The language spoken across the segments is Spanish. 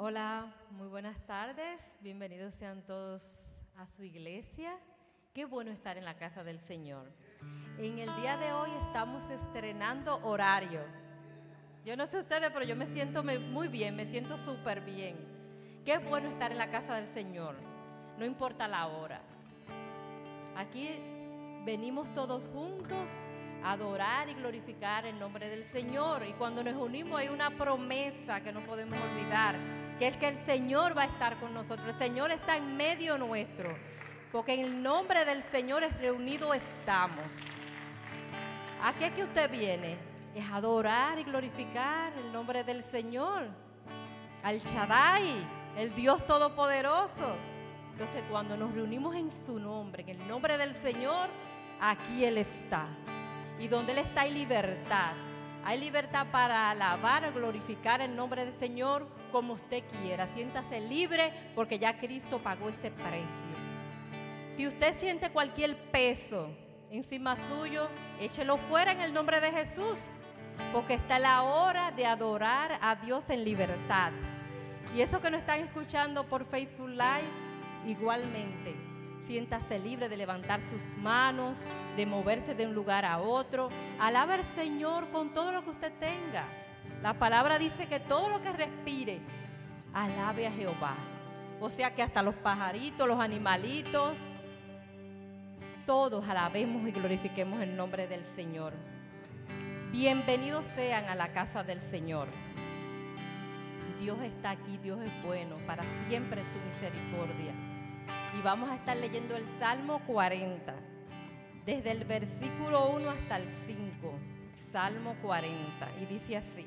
Hola, muy buenas tardes. Bienvenidos sean todos a su iglesia. Qué bueno estar en la casa del Señor. En el día de hoy estamos estrenando horario. Yo no sé ustedes, pero yo me siento muy bien, me siento súper bien. Qué bueno estar en la casa del Señor. No importa la hora. Aquí venimos todos juntos a adorar y glorificar el nombre del Señor. Y cuando nos unimos hay una promesa que no podemos olvidar, que es que el Señor va a estar con nosotros. El Señor está en medio nuestro, porque en el nombre del Señor es reunido estamos. ¿A qué es que usted viene? Es adorar y glorificar el nombre del Señor. Al Shaddai, el Dios Todopoderoso. Entonces cuando nos reunimos en su nombre, en el nombre del Señor, aquí Él está. Y donde Él está hay libertad. Hay libertad para alabar, glorificar el nombre del Señor como usted quiera. Siéntase libre porque ya Cristo pagó ese precio. Si usted siente cualquier peso encima suyo, échelo fuera en el nombre de Jesús. Porque está la hora de adorar a Dios en libertad. Y eso que nos están escuchando por Facebook Live, igualmente. Siéntase libre de levantar sus manos, de moverse de un lugar a otro. Alaba al Señor con todo lo que usted tenga. La palabra dice que todo lo que respire, alabe a Jehová. O sea que hasta los pajaritos, los animalitos, todos alabemos y glorifiquemos el nombre del Señor. Bienvenidos sean a la casa del Señor. Dios está aquí, Dios es bueno, para siempre su misericordia y vamos a estar leyendo el Salmo 40, desde el versículo 1 hasta el 5, Salmo 40, y dice así,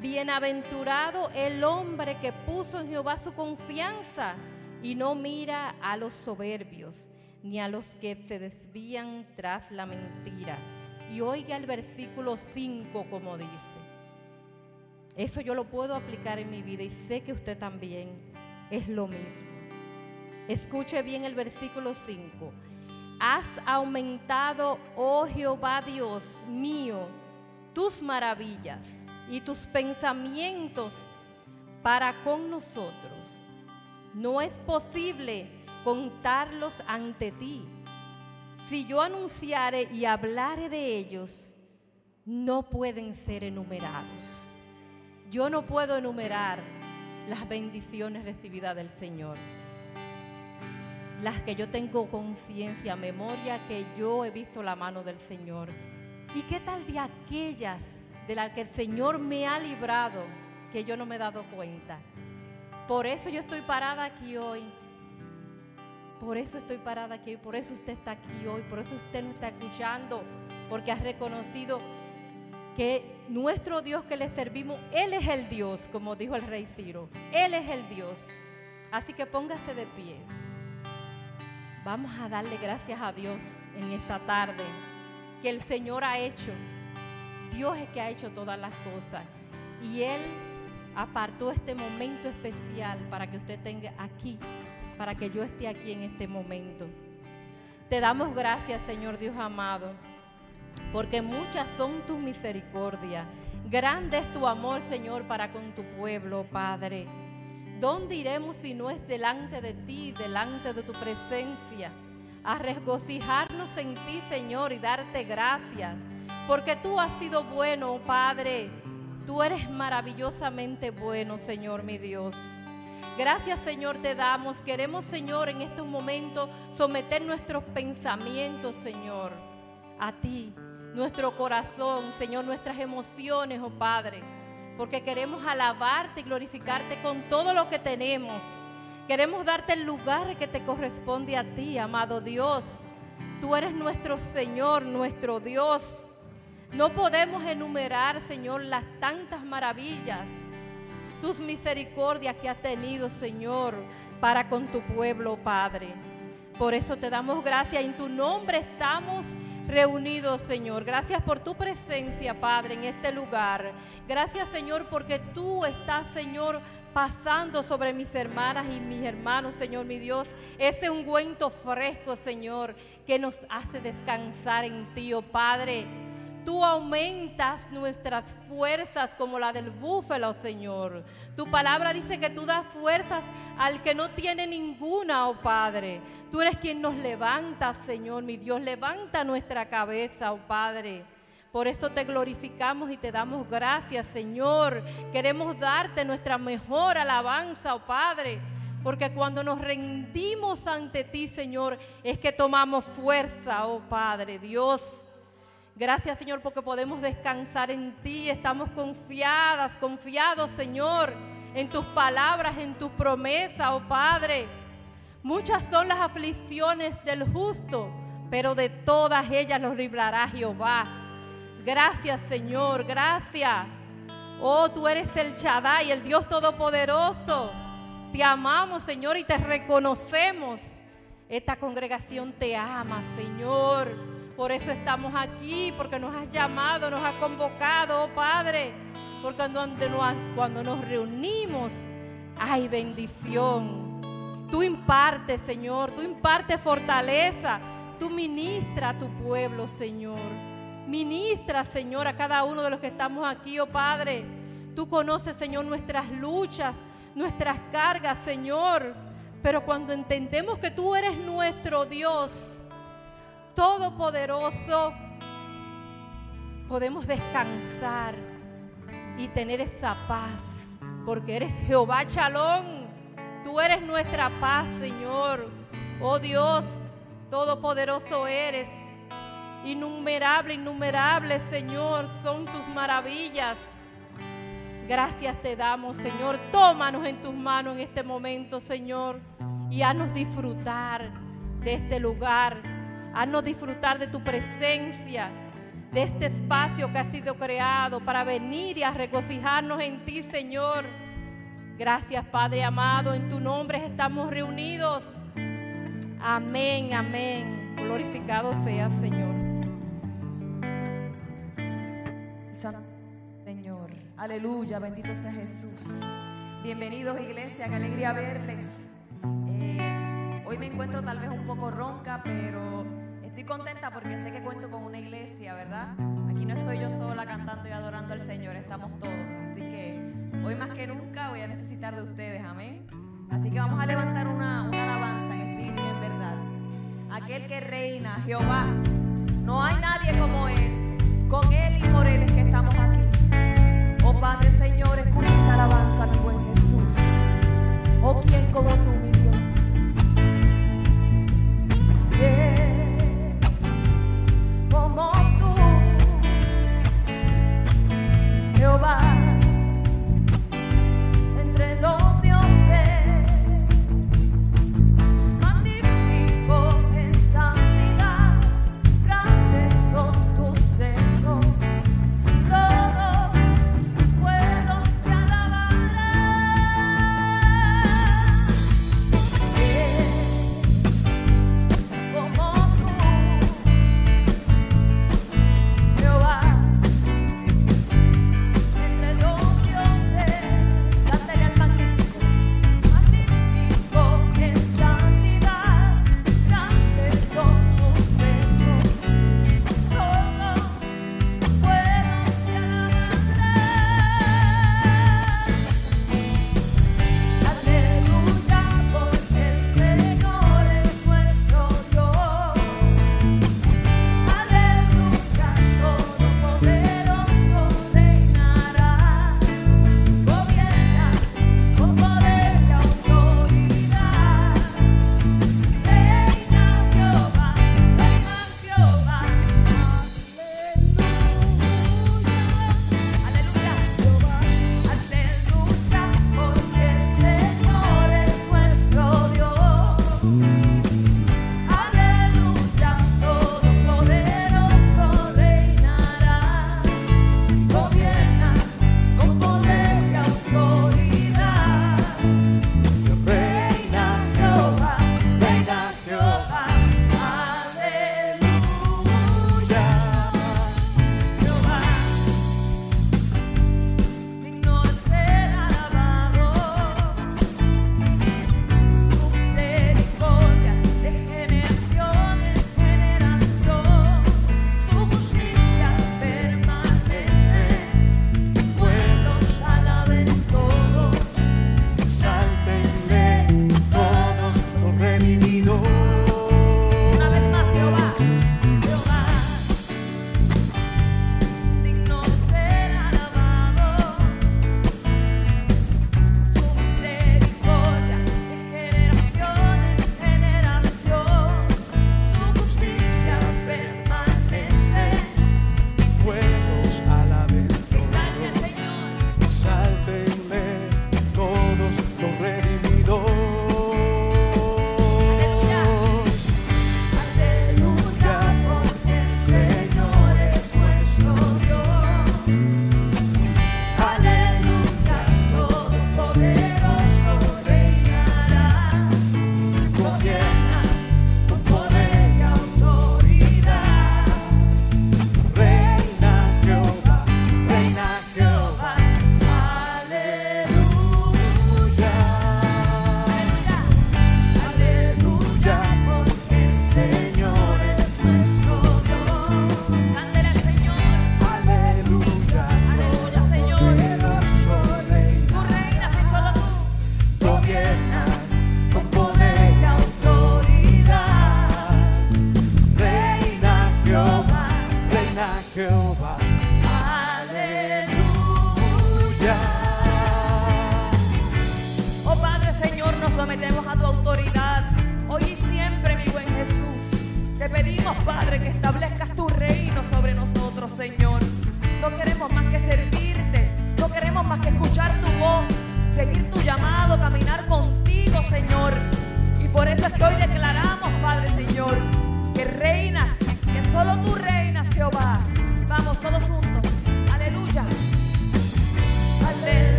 Bienaventurado el hombre que puso en Jehová su confianza y no mira a los soberbios ni a los que se desvían tras la mentira. Y oiga el versículo 5 como dice. Eso yo lo puedo aplicar en mi vida y sé que usted también es lo mismo. Escuche bien el versículo 5. Has aumentado, oh Jehová Dios mío, tus maravillas y tus pensamientos para con nosotros. No es posible contarlos ante ti. Si yo anunciare y hablare de ellos, no pueden ser enumerados. Yo no puedo enumerar las bendiciones recibidas del Señor. Las que yo tengo conciencia, memoria, que yo he visto la mano del Señor. ¿Y qué tal de aquellas de las que el Señor me ha librado que yo no me he dado cuenta? Por eso yo estoy parada aquí hoy. Por eso estoy parada aquí hoy. Por eso usted está aquí hoy. Por eso usted no está escuchando. Porque ha reconocido que nuestro Dios que le servimos, Él es el Dios, como dijo el rey Ciro. Él es el Dios. Así que póngase de pie. Vamos a darle gracias a Dios en esta tarde, que el Señor ha hecho. Dios es que ha hecho todas las cosas. Y Él apartó este momento especial para que usted tenga aquí, para que yo esté aquí en este momento. Te damos gracias, Señor Dios amado porque muchas son tus misericordias. Grande es tu amor, Señor, para con tu pueblo, Padre. ¿Dónde iremos si no es delante de ti, delante de tu presencia? A regocijarnos en ti, Señor, y darte gracias. Porque tú has sido bueno, Padre. Tú eres maravillosamente bueno, Señor, mi Dios. Gracias, Señor, te damos. Queremos, Señor, en estos momentos someter nuestros pensamientos, Señor, a ti nuestro corazón, Señor, nuestras emociones, oh Padre, porque queremos alabarte y glorificarte con todo lo que tenemos. Queremos darte el lugar que te corresponde a ti, amado Dios. Tú eres nuestro Señor, nuestro Dios. No podemos enumerar, Señor, las tantas maravillas, tus misericordias que has tenido, Señor, para con tu pueblo, Padre. Por eso te damos gracias. En tu nombre estamos reunidos, Señor. Gracias por tu presencia, Padre, en este lugar. Gracias, Señor, porque tú estás, Señor, pasando sobre mis hermanas y mis hermanos, Señor, mi Dios. Ese ungüento fresco, Señor, que nos hace descansar en ti, oh Padre. Tú aumentas nuestras fuerzas como la del búfalo, Señor. Tu palabra dice que tú das fuerzas al que no tiene ninguna, oh Padre. Tú eres quien nos levanta, Señor, mi Dios. Levanta nuestra cabeza, oh Padre. Por eso te glorificamos y te damos gracias, Señor. Queremos darte nuestra mejor alabanza, oh Padre. Porque cuando nos rendimos ante ti, Señor, es que tomamos fuerza, oh Padre, Dios. Gracias, Señor, porque podemos descansar en ti. Estamos confiadas, confiados, Señor, en tus palabras, en tus promesas, oh Padre. Muchas son las aflicciones del justo, pero de todas ellas los librará Jehová. Gracias, Señor, gracias. Oh, tú eres el Shaddai, el Dios Todopoderoso. Te amamos, Señor, y te reconocemos. Esta congregación te ama, Señor. Por eso estamos aquí, porque nos has llamado, nos has convocado, oh Padre. Porque cuando nos, reunimos hay bendición. Tú impartes, Señor, tú impartes fortaleza. Tú ministra a tu pueblo, Señor. Ministra, Señor, a cada uno de los que estamos aquí, oh Padre. Tú conoces, Señor, nuestras luchas, nuestras cargas, Señor. Pero cuando entendemos que tú eres nuestro Dios, todopoderoso, podemos descansar y tener esa paz, porque eres Jehová Chalón, tú eres nuestra paz, Señor. Oh Dios, todopoderoso eres, innumerable, innumerable, Señor, son tus maravillas. Gracias te damos, Señor. Tómanos en tus manos en este momento, Señor, y haznos disfrutar de este lugar Haznos disfrutar de tu presencia, de este espacio que ha sido creado para venir y a regocijarnos en ti, Señor. Gracias, Padre amado, en tu nombre estamos reunidos. Amén, amén. Glorificado sea, Señor. Señor, aleluya, bendito sea Jesús. Bienvenidos, iglesia, qué alegría verles. Hoy me encuentro tal vez un poco ronca, pero Estoy contenta porque sé que cuento con una iglesia, ¿verdad? Aquí no estoy yo sola cantando y adorando al Señor, estamos todos. Así que hoy más que nunca voy a necesitar de ustedes, amén. Así que vamos a levantar una, alabanza en espíritu y en verdad. Aquel que reina, Jehová. No hay nadie como Él. Con Él y por Él es que estamos aquí. Oh Padre Señor, escucha esta alabanza, mi buen Jesús. Oh, ¿quién como tú, mi Dios?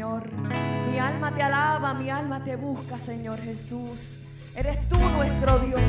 Señor. Mi alma te alaba, mi alma te busca, Señor Jesús. Eres tú nuestro Dios.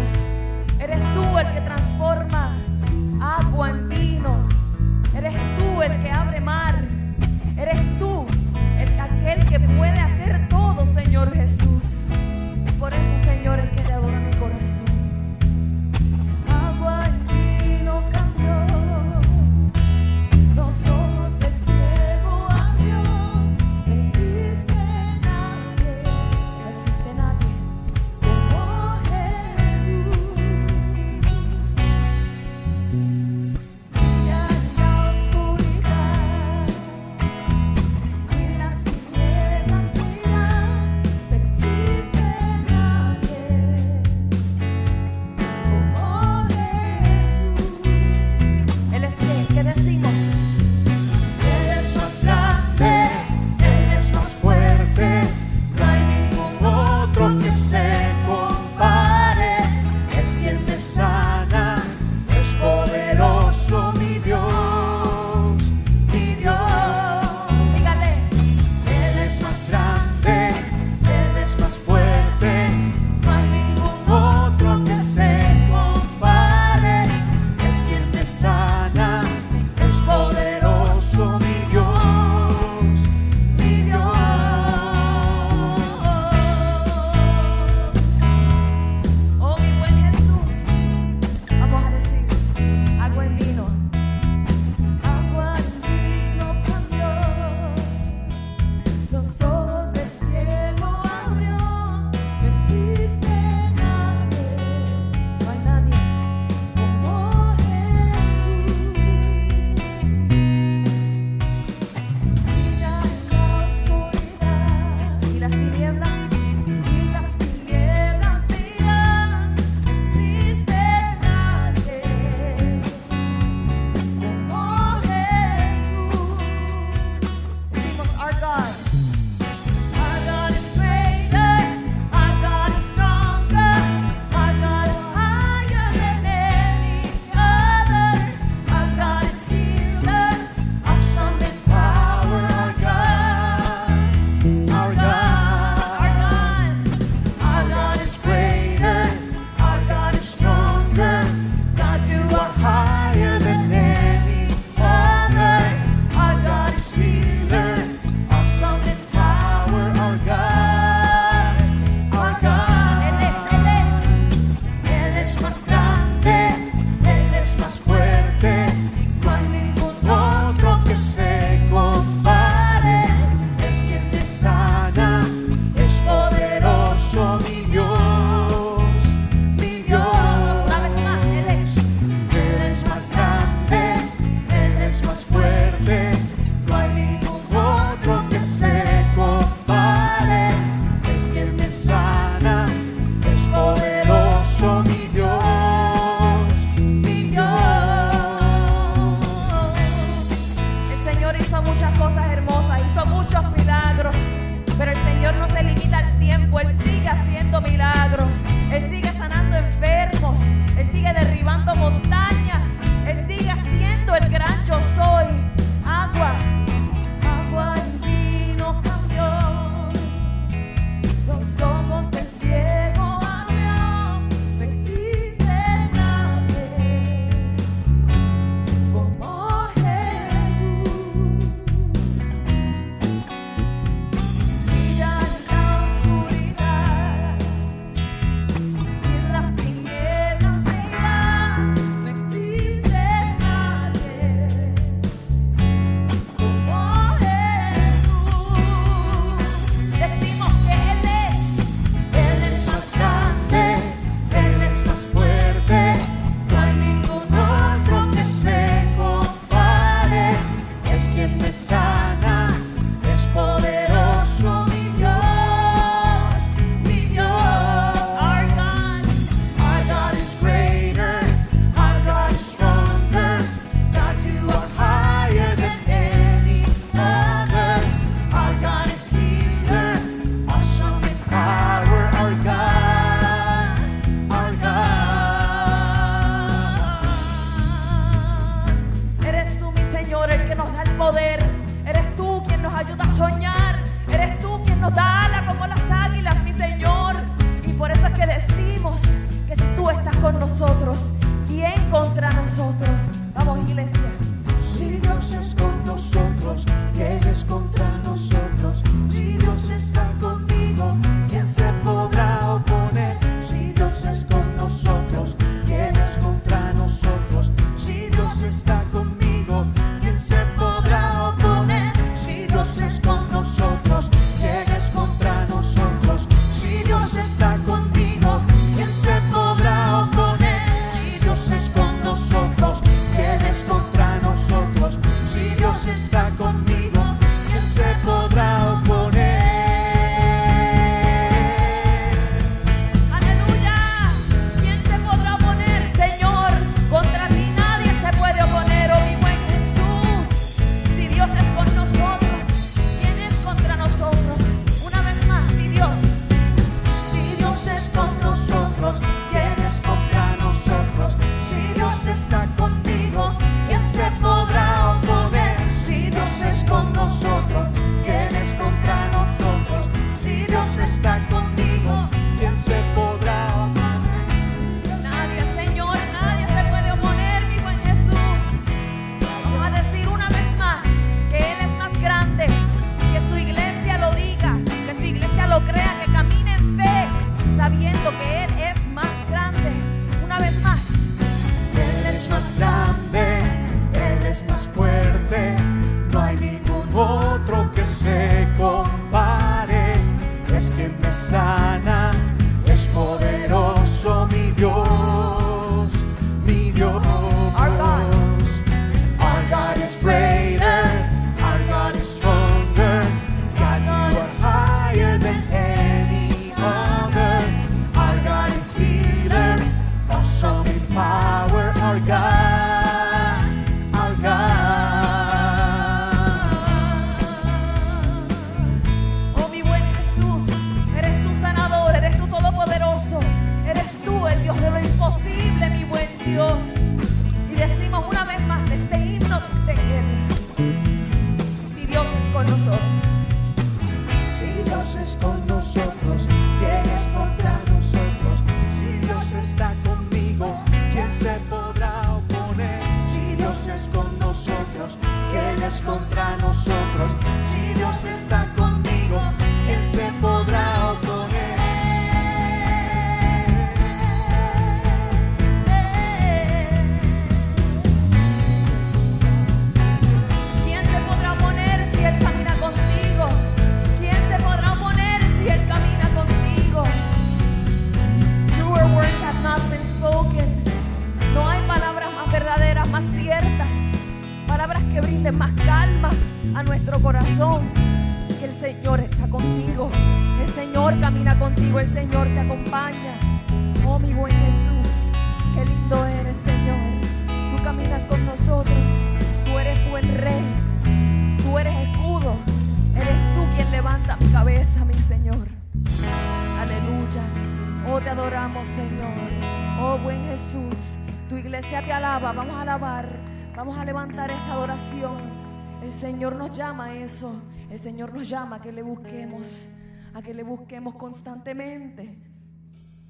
Señor nos llama a eso. El Señor nos llama a que le busquemos. A que le busquemos constantemente.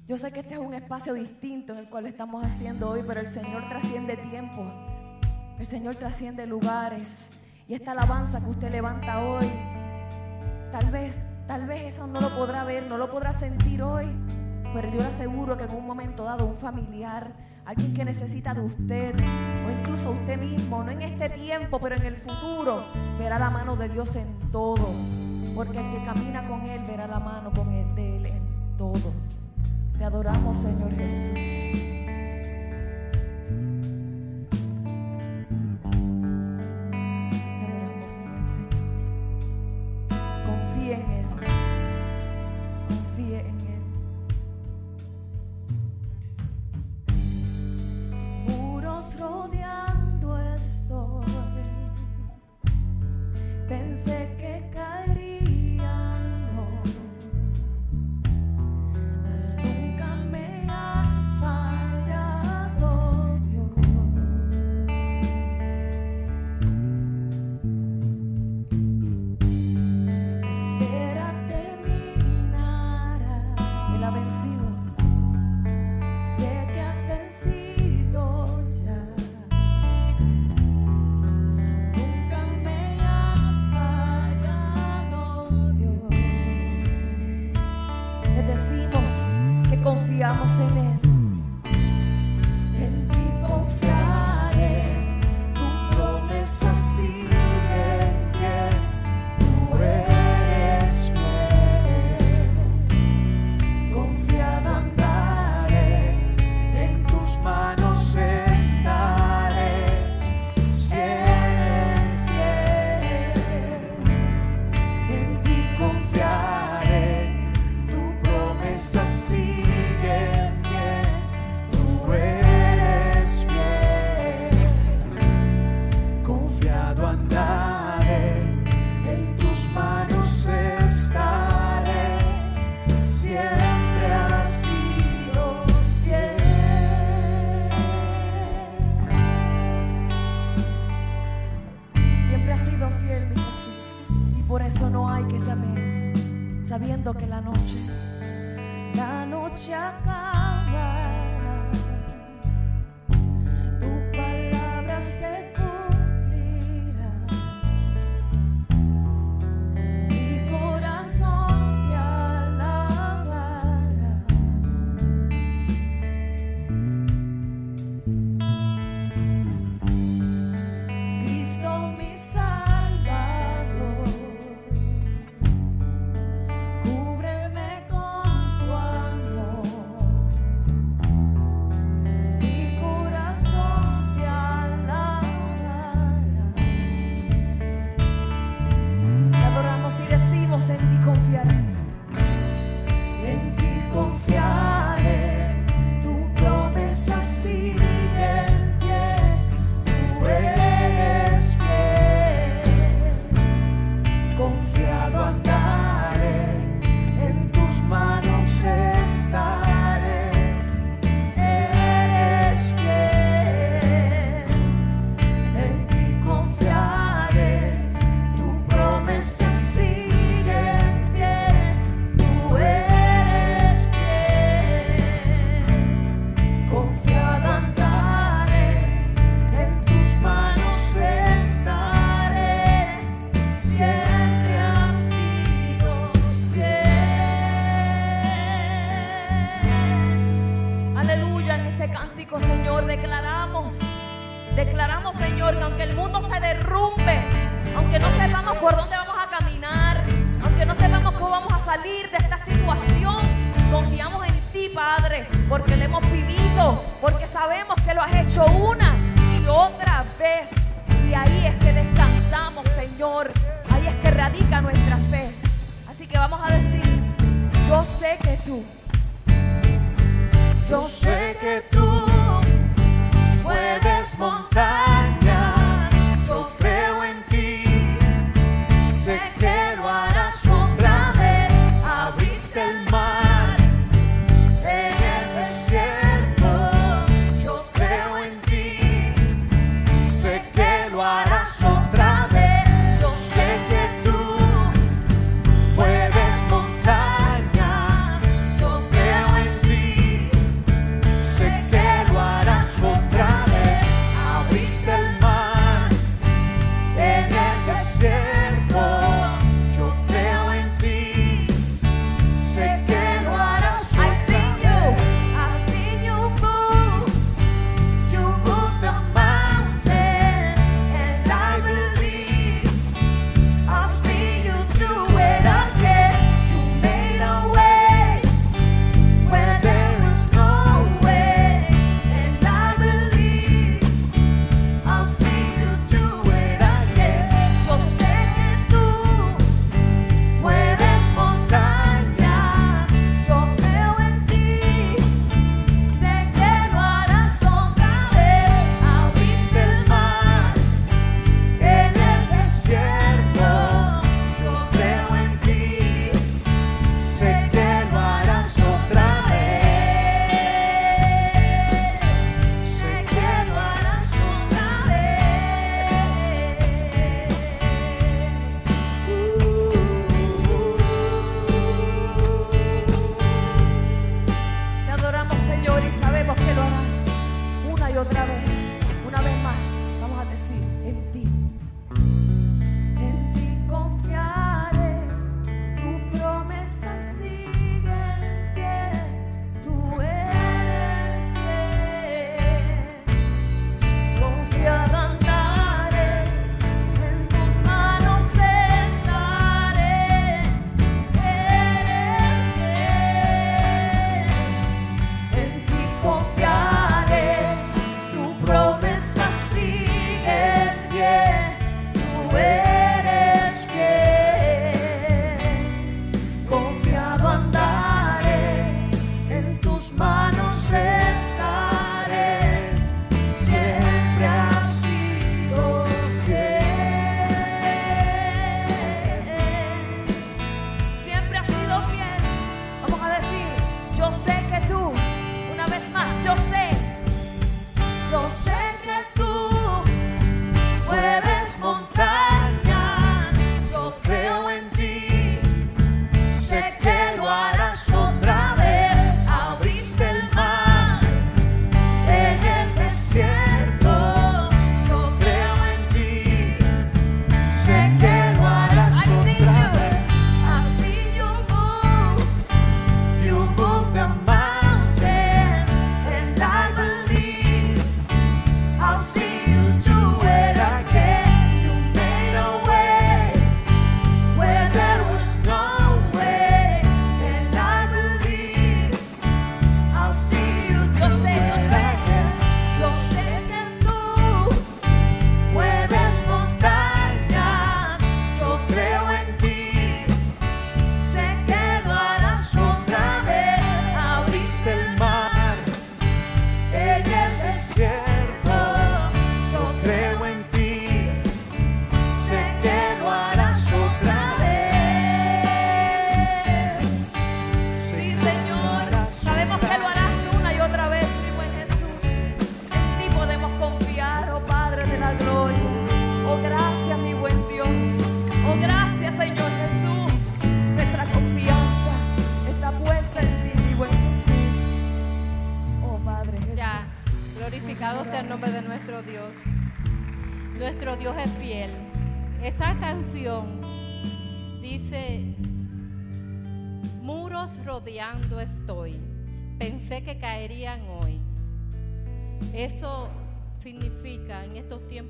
Yo sé que este es un espacio distinto en el cual estamos haciendo hoy, pero el Señor trasciende tiempo. El Señor trasciende lugares. Y esta alabanza que usted levanta hoy, tal vez, tal vez eso no lo podrá ver, no lo podrá sentir hoy, pero yo le aseguro que en un momento dado un familiar, alguien que necesita de usted, o incluso usted mismo, no en este tiempo, pero en el futuro, verá la mano de Dios en todo. Porque el que camina con Él verá la mano con él, de Él en todo. Te adoramos, Señor Jesús.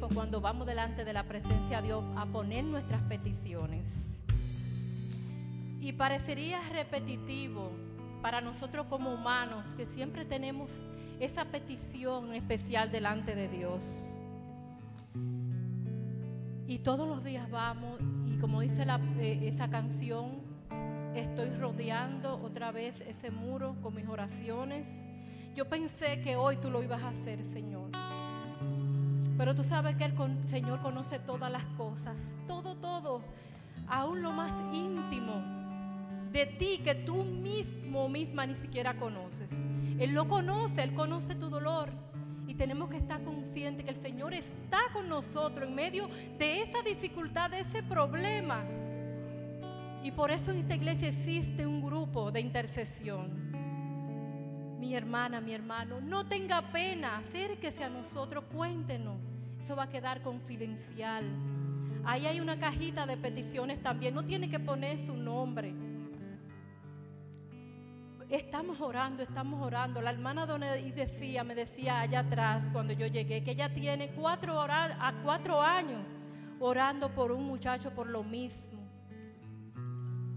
Cuando vamos delante de la presencia de Dios a poner nuestras peticiones. Y parecería repetitivo para nosotros como humanos que siempre tenemos esa petición especial delante de Dios. Y todos los días vamos y como dice eh, esa canción, estoy rodeando otra vez ese muro con mis oraciones. Yo pensé que hoy tú lo ibas a hacer, Señor. Pero tú sabes que el Señor conoce todas las cosas, todo, todo, aún lo más íntimo de ti que tú mismo, misma ni siquiera conoces. Él lo conoce, Él conoce tu dolor. Y tenemos que estar conscientes que el Señor está con nosotros en medio de esa dificultad, de ese problema. Y por eso en esta iglesia existe un grupo de intercesión. Mi hermana, mi hermano, no tenga pena, acérquese a nosotros, cuéntenos. Eso va a quedar confidencial. Ahí hay una cajita de peticiones también, no tiene que poner su nombre. Estamos orando, estamos orando. La hermana Donelli decía, me decía allá atrás cuando yo llegué, que ella tiene cuatro, a cuatro años orando por un muchacho por lo mismo.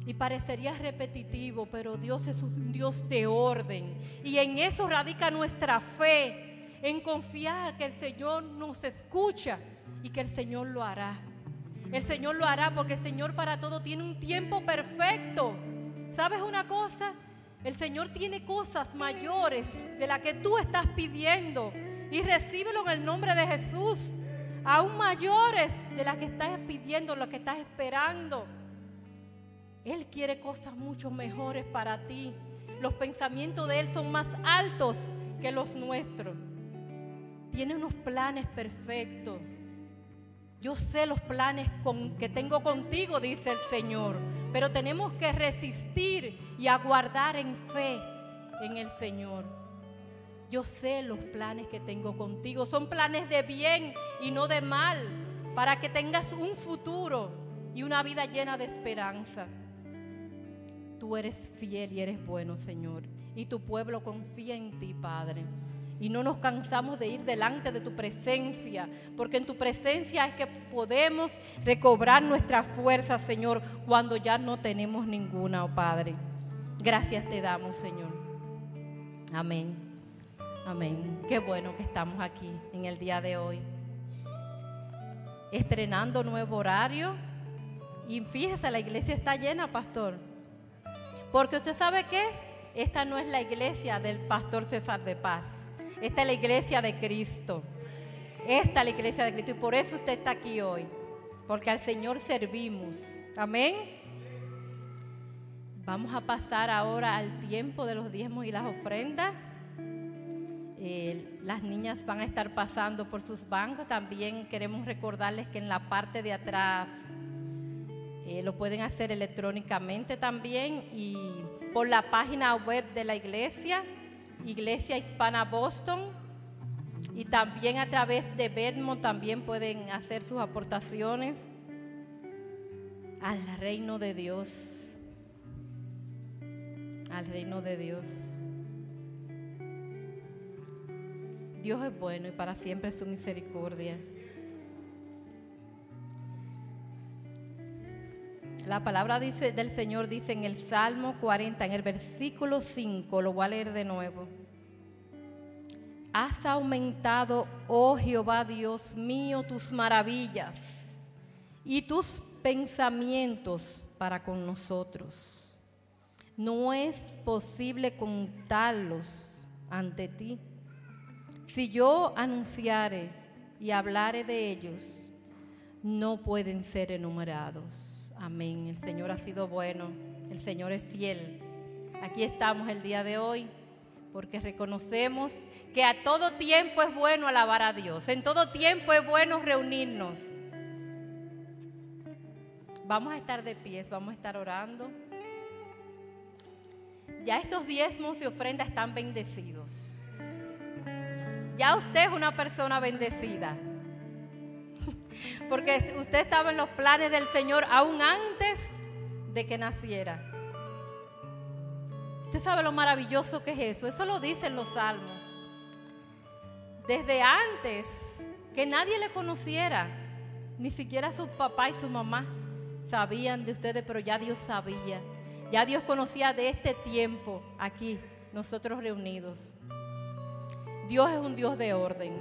Y parecería repetitivo, pero Dios es un Dios de orden. Y en eso radica nuestra fe, en confiar que el Señor nos escucha y que el Señor lo hará. El Señor lo hará porque el Señor para todo tiene un tiempo perfecto. ¿Sabes una cosa? El Señor tiene cosas mayores de las que tú estás pidiendo. Y recíbelo en el nombre de Jesús. Aún mayores de las que estás pidiendo, lo que estás esperando. Él quiere cosas mucho mejores para ti. Los pensamientos de Él son más altos que los nuestros. Tiene unos planes perfectos. Yo sé los planes que tengo contigo, dice el Señor, pero tenemos que resistir y aguardar en fe en el Señor. Yo sé los planes que tengo contigo. Son planes de bien y no de mal, para que tengas un futuro y una vida llena de esperanza tú eres fiel y eres bueno, Señor. Y tu pueblo confía en ti, Padre. Y no nos cansamos de ir delante de tu presencia, porque en tu presencia es que podemos recobrar nuestra fuerza, Señor, cuando ya no tenemos ninguna, oh Padre. Gracias te damos, Señor. Amén. Amén. Qué bueno que estamos aquí en el día de hoy. Estrenando nuevo horario. Y fíjese, la iglesia está llena, pastor. Porque usted sabe que esta no es la iglesia del pastor César de Paz. Esta es la iglesia de Cristo. Esta es la iglesia de Cristo. Y por eso usted está aquí hoy. Porque al Señor servimos. Amén. Vamos a pasar ahora al tiempo de los diezmos y las ofrendas. Eh, las niñas van a estar pasando por sus bancos. También queremos recordarles que en la parte de atrás eh, lo pueden hacer electrónicamente también y por la página web de la iglesia, Iglesia Hispana Boston. Y también a través de Bedmo también pueden hacer sus aportaciones al reino de Dios. Al reino de Dios. Dios es bueno y para siempre su misericordia. La palabra dice, del Señor dice en el Salmo 40, en el versículo 5, lo voy a leer de nuevo. Has aumentado, oh Jehová Dios mío, tus maravillas y tus pensamientos para con nosotros. No es posible contarlos ante ti. Si yo anunciare y hablare de ellos, no pueden ser enumerados. Amén. El Señor ha sido bueno, el Señor es fiel. Aquí estamos el día de hoy porque reconocemos que a todo tiempo es bueno alabar a Dios, en todo tiempo es bueno reunirnos. Vamos a estar de pies, vamos a estar orando. Ya estos diezmos y ofrendas están bendecidos. Ya usted es una persona bendecida. Porque usted estaba en los planes del Señor aún antes de que naciera. Usted sabe lo maravilloso que es eso. Eso lo dicen los salmos. Desde antes que nadie le conociera, ni siquiera su papá y su mamá sabían de ustedes, pero ya Dios sabía. Ya Dios conocía de este tiempo aquí, nosotros reunidos. Dios es un Dios de orden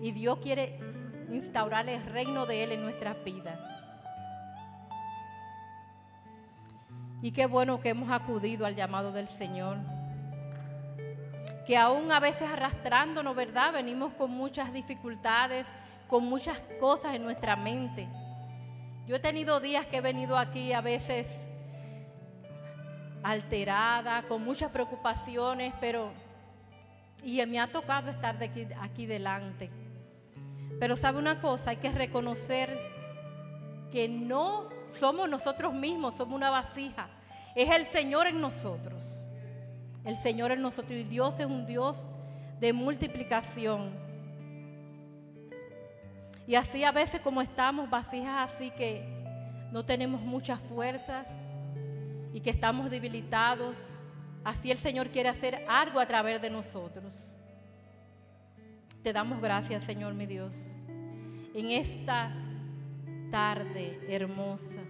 y Dios quiere instaurar el reino de Él en nuestras vidas. Y qué bueno que hemos acudido al llamado del Señor. Que aún a veces arrastrándonos, ¿verdad? Venimos con muchas dificultades, con muchas cosas en nuestra mente. Yo he tenido días que he venido aquí a veces alterada, con muchas preocupaciones, pero y me ha tocado estar de aquí, aquí delante. Pero sabe una cosa, hay que reconocer que no somos nosotros mismos, somos una vasija. Es el Señor en nosotros. El Señor en nosotros. Y Dios es un Dios de multiplicación. Y así a veces como estamos vasijas así que no tenemos muchas fuerzas y que estamos debilitados, así el Señor quiere hacer algo a través de nosotros. Te damos gracias, Señor mi Dios, en esta tarde hermosa,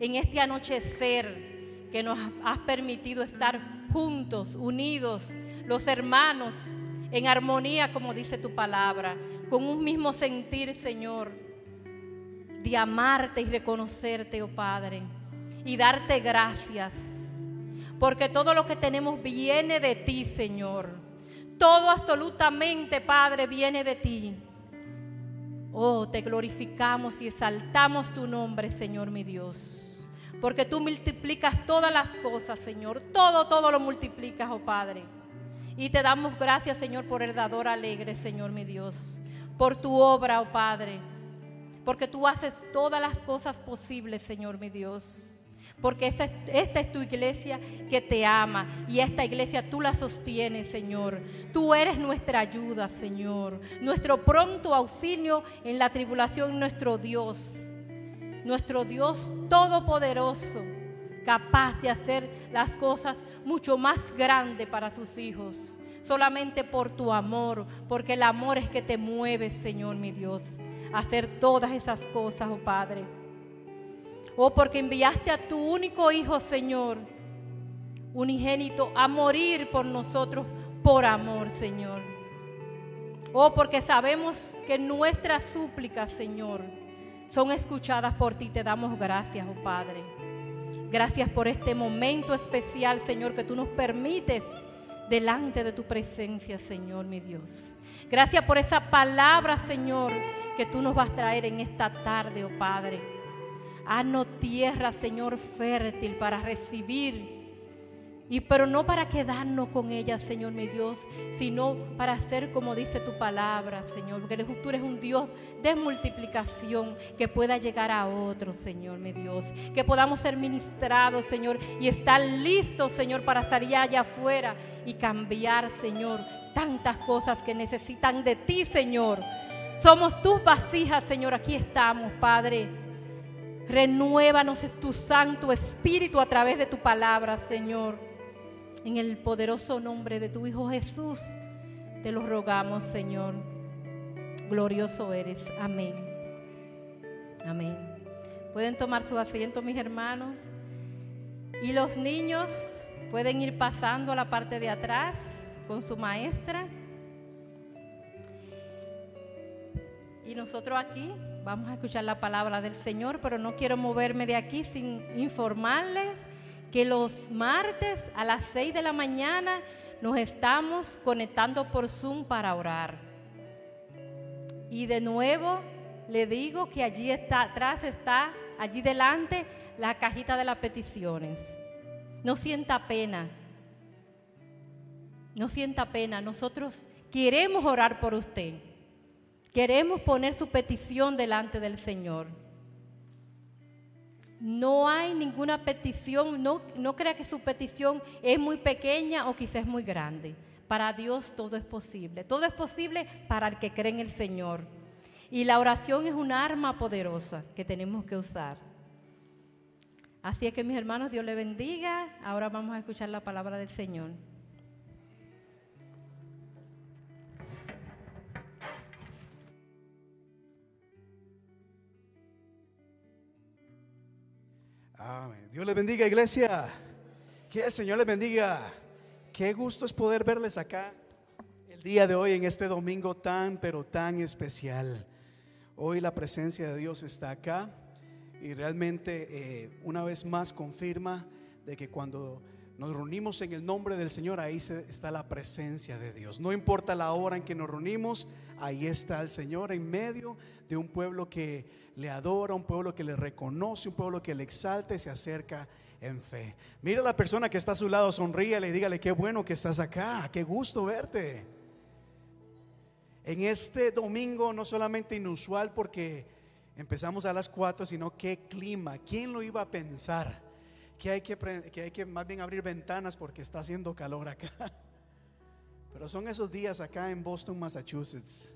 en este anochecer que nos has permitido estar juntos, unidos, los hermanos, en armonía, como dice tu palabra, con un mismo sentir, Señor, de amarte y reconocerte, oh Padre, y darte gracias, porque todo lo que tenemos viene de ti, Señor. Todo absolutamente, Padre, viene de ti. Oh, te glorificamos y exaltamos tu nombre, Señor mi Dios. Porque tú multiplicas todas las cosas, Señor. Todo, todo lo multiplicas, oh Padre. Y te damos gracias, Señor, por el dador alegre, Señor mi Dios. Por tu obra, oh Padre. Porque tú haces todas las cosas posibles, Señor mi Dios. Porque esta, es tu iglesia que te ama y esta iglesia tú la sostienes, Señor. Tú eres nuestra ayuda, Señor. Nuestro pronto auxilio en la tribulación, nuestro Dios. Nuestro Dios todopoderoso, capaz de hacer las cosas mucho más grandes para sus hijos. Solamente por tu amor, porque el amor es que te mueve, Señor mi Dios, a hacer todas esas cosas, oh Padre. Oh, porque enviaste a tu único Hijo, Señor, unigénito, a morir por nosotros por amor, Señor. Oh, porque sabemos que nuestras súplicas, Señor, son escuchadas por ti. Te damos gracias, oh Padre. Gracias por este momento especial, Señor, que tú nos permites delante de tu presencia, Señor, mi Dios. Gracias por esa palabra, Señor, que tú nos vas a traer en esta tarde, oh Padre. Haznos tierra, Señor, fértil para recibir. Y pero no para quedarnos con ella, Señor mi Dios, sino para hacer como dice tu palabra, Señor. Porque tú eres un Dios de multiplicación que pueda llegar a otros, Señor mi Dios. Que podamos ser ministrados, Señor, y estar listos, Señor, para salir allá afuera y cambiar, Señor, tantas cosas que necesitan de ti, Señor. Somos tus vasijas, Señor. Aquí estamos, Padre Renuévanos tu Santo Espíritu a través de tu palabra, Señor. En el poderoso nombre de tu Hijo Jesús, te lo rogamos, Señor. Glorioso eres. Amén. Amén. Pueden tomar su asiento, mis hermanos. Y los niños pueden ir pasando a la parte de atrás con su maestra. Y nosotros aquí vamos a escuchar la palabra del Señor, pero no quiero moverme de aquí sin informarles que los martes a las 6 de la mañana nos estamos conectando por Zoom para orar. Y de nuevo le digo que allí está, atrás está, allí delante, la cajita de las peticiones. No sienta pena. No sienta pena. Nosotros queremos orar por usted. Queremos poner su petición delante del Señor. No hay ninguna petición, no, no crea que su petición es muy pequeña o quizás muy grande. Para Dios todo es posible. Todo es posible para el que cree en el Señor. Y la oración es un arma poderosa que tenemos que usar. Así es que mis hermanos, Dios les bendiga. Ahora vamos a escuchar la palabra del Señor. Dios les bendiga, iglesia. Que el Señor les bendiga. Qué gusto es poder verles acá el día de hoy en este domingo tan, pero tan especial. Hoy la presencia de Dios está acá y realmente eh, una vez más confirma de que cuando nos reunimos en el nombre del Señor, ahí está la presencia de Dios. No importa la hora en que nos reunimos, ahí está el Señor en medio de un pueblo que le adora, un pueblo que le reconoce, un pueblo que le exalta y se acerca en fe. Mira a la persona que está a su lado, sonríale y dígale, qué bueno que estás acá, qué gusto verte. En este domingo no solamente inusual porque empezamos a las 4, sino qué clima, ¿quién lo iba a pensar? Que hay que, que hay que más bien abrir ventanas porque está haciendo calor acá. Pero son esos días acá en Boston, Massachusetts.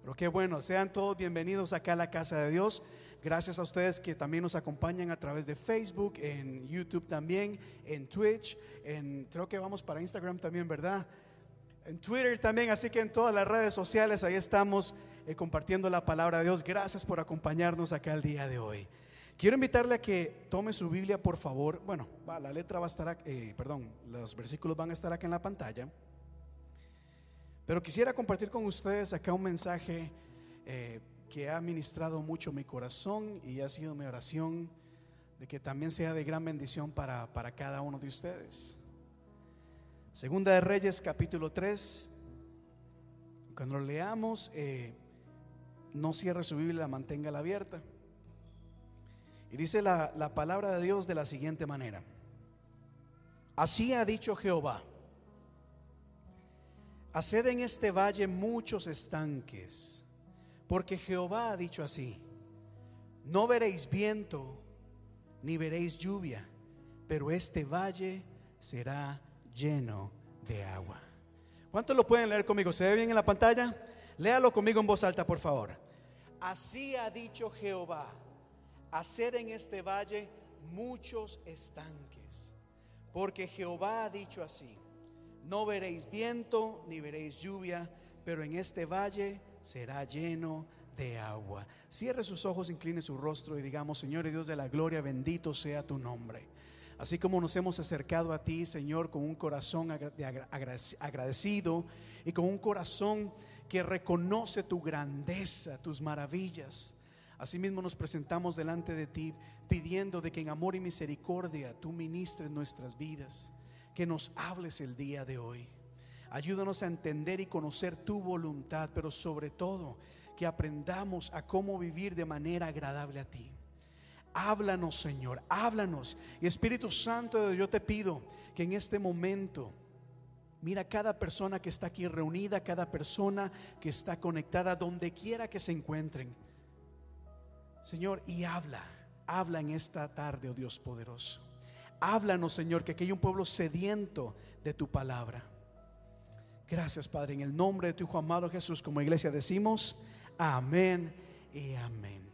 Pero qué bueno, sean todos bienvenidos acá a la casa de Dios. Gracias a ustedes que también nos acompañan a través de Facebook, en YouTube también, en Twitch, en creo que vamos para Instagram también, ¿verdad? En Twitter también, así que en todas las redes sociales ahí estamos eh, compartiendo la palabra de Dios. Gracias por acompañarnos acá el día de hoy. Quiero invitarle a que tome su Biblia, por favor. Bueno, la letra va a estar, eh, perdón, los versículos van a estar acá en la pantalla. Pero quisiera compartir con ustedes acá un mensaje eh, que ha ministrado mucho mi corazón y ha sido mi oración de que también sea de gran bendición para, para cada uno de ustedes. Segunda de Reyes capítulo 3. Cuando lo leamos, eh, no cierre su Biblia, manténgala abierta. Y dice la, la palabra de Dios de la siguiente manera. Así ha dicho Jehová. Haced en este valle muchos estanques, porque Jehová ha dicho así. No veréis viento, ni veréis lluvia, pero este valle será lleno de agua. ¿Cuántos lo pueden leer conmigo? ¿Se ve bien en la pantalla? Léalo conmigo en voz alta, por favor. Así ha dicho Jehová, haced en este valle muchos estanques, porque Jehová ha dicho así. No veréis viento ni veréis lluvia, pero en este valle será lleno de agua. Cierre sus ojos, incline su rostro y digamos, Señor y Dios de la gloria, bendito sea tu nombre. Así como nos hemos acercado a ti, Señor, con un corazón agra- de agra- agra- agradecido y con un corazón que reconoce tu grandeza, tus maravillas. Asimismo nos presentamos delante de ti pidiendo de que en amor y misericordia tú ministres nuestras vidas, que nos hables el día de hoy. Ayúdanos a entender y conocer tu voluntad, pero sobre todo que aprendamos a cómo vivir de manera agradable a ti. Háblanos, Señor, háblanos. Y Espíritu Santo, yo te pido que en este momento, mira cada persona que está aquí reunida, cada persona que está conectada, donde quiera que se encuentren. Señor, y habla, habla en esta tarde, oh Dios poderoso. Háblanos, Señor, que aquí hay un pueblo sediento de tu palabra. Gracias, Padre, en el nombre de tu Hijo amado Jesús, como iglesia decimos, amén y amén.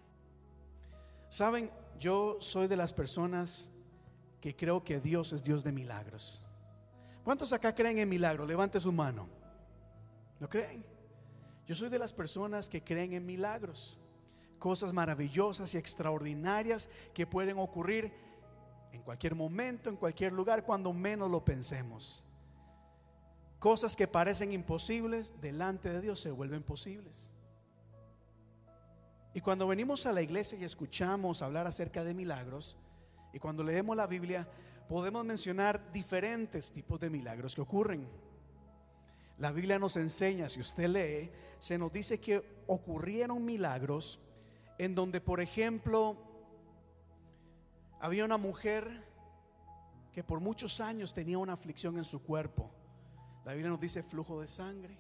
Saben, yo soy de las personas que creo que Dios es Dios de milagros. ¿Cuántos acá creen en milagros? Levante su mano. ¿Lo creen? Yo soy de las personas que creen en milagros, cosas maravillosas y extraordinarias que pueden ocurrir en cualquier momento, en cualquier lugar, cuando menos lo pensemos. Cosas que parecen imposibles, delante de Dios se vuelven posibles. Y cuando venimos a la iglesia y escuchamos hablar acerca de milagros, y cuando leemos la Biblia, podemos mencionar diferentes tipos de milagros que ocurren. La Biblia nos enseña, si usted lee, se nos dice que ocurrieron milagros en donde, por ejemplo, había una mujer que por muchos años tenía una aflicción en su cuerpo. La Biblia nos dice flujo de sangre.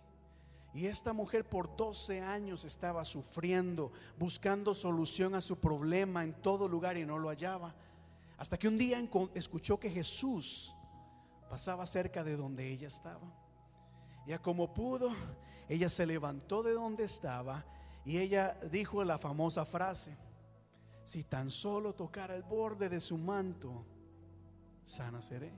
Y esta mujer por 12 años estaba sufriendo, buscando solución a su problema en todo lugar y no lo hallaba. Hasta que un día escuchó que Jesús pasaba cerca de donde ella estaba. Ya como pudo, ella se levantó de donde estaba Y ella dijo la famosa frase, si tan solo tocara el borde de su manto, sana seré.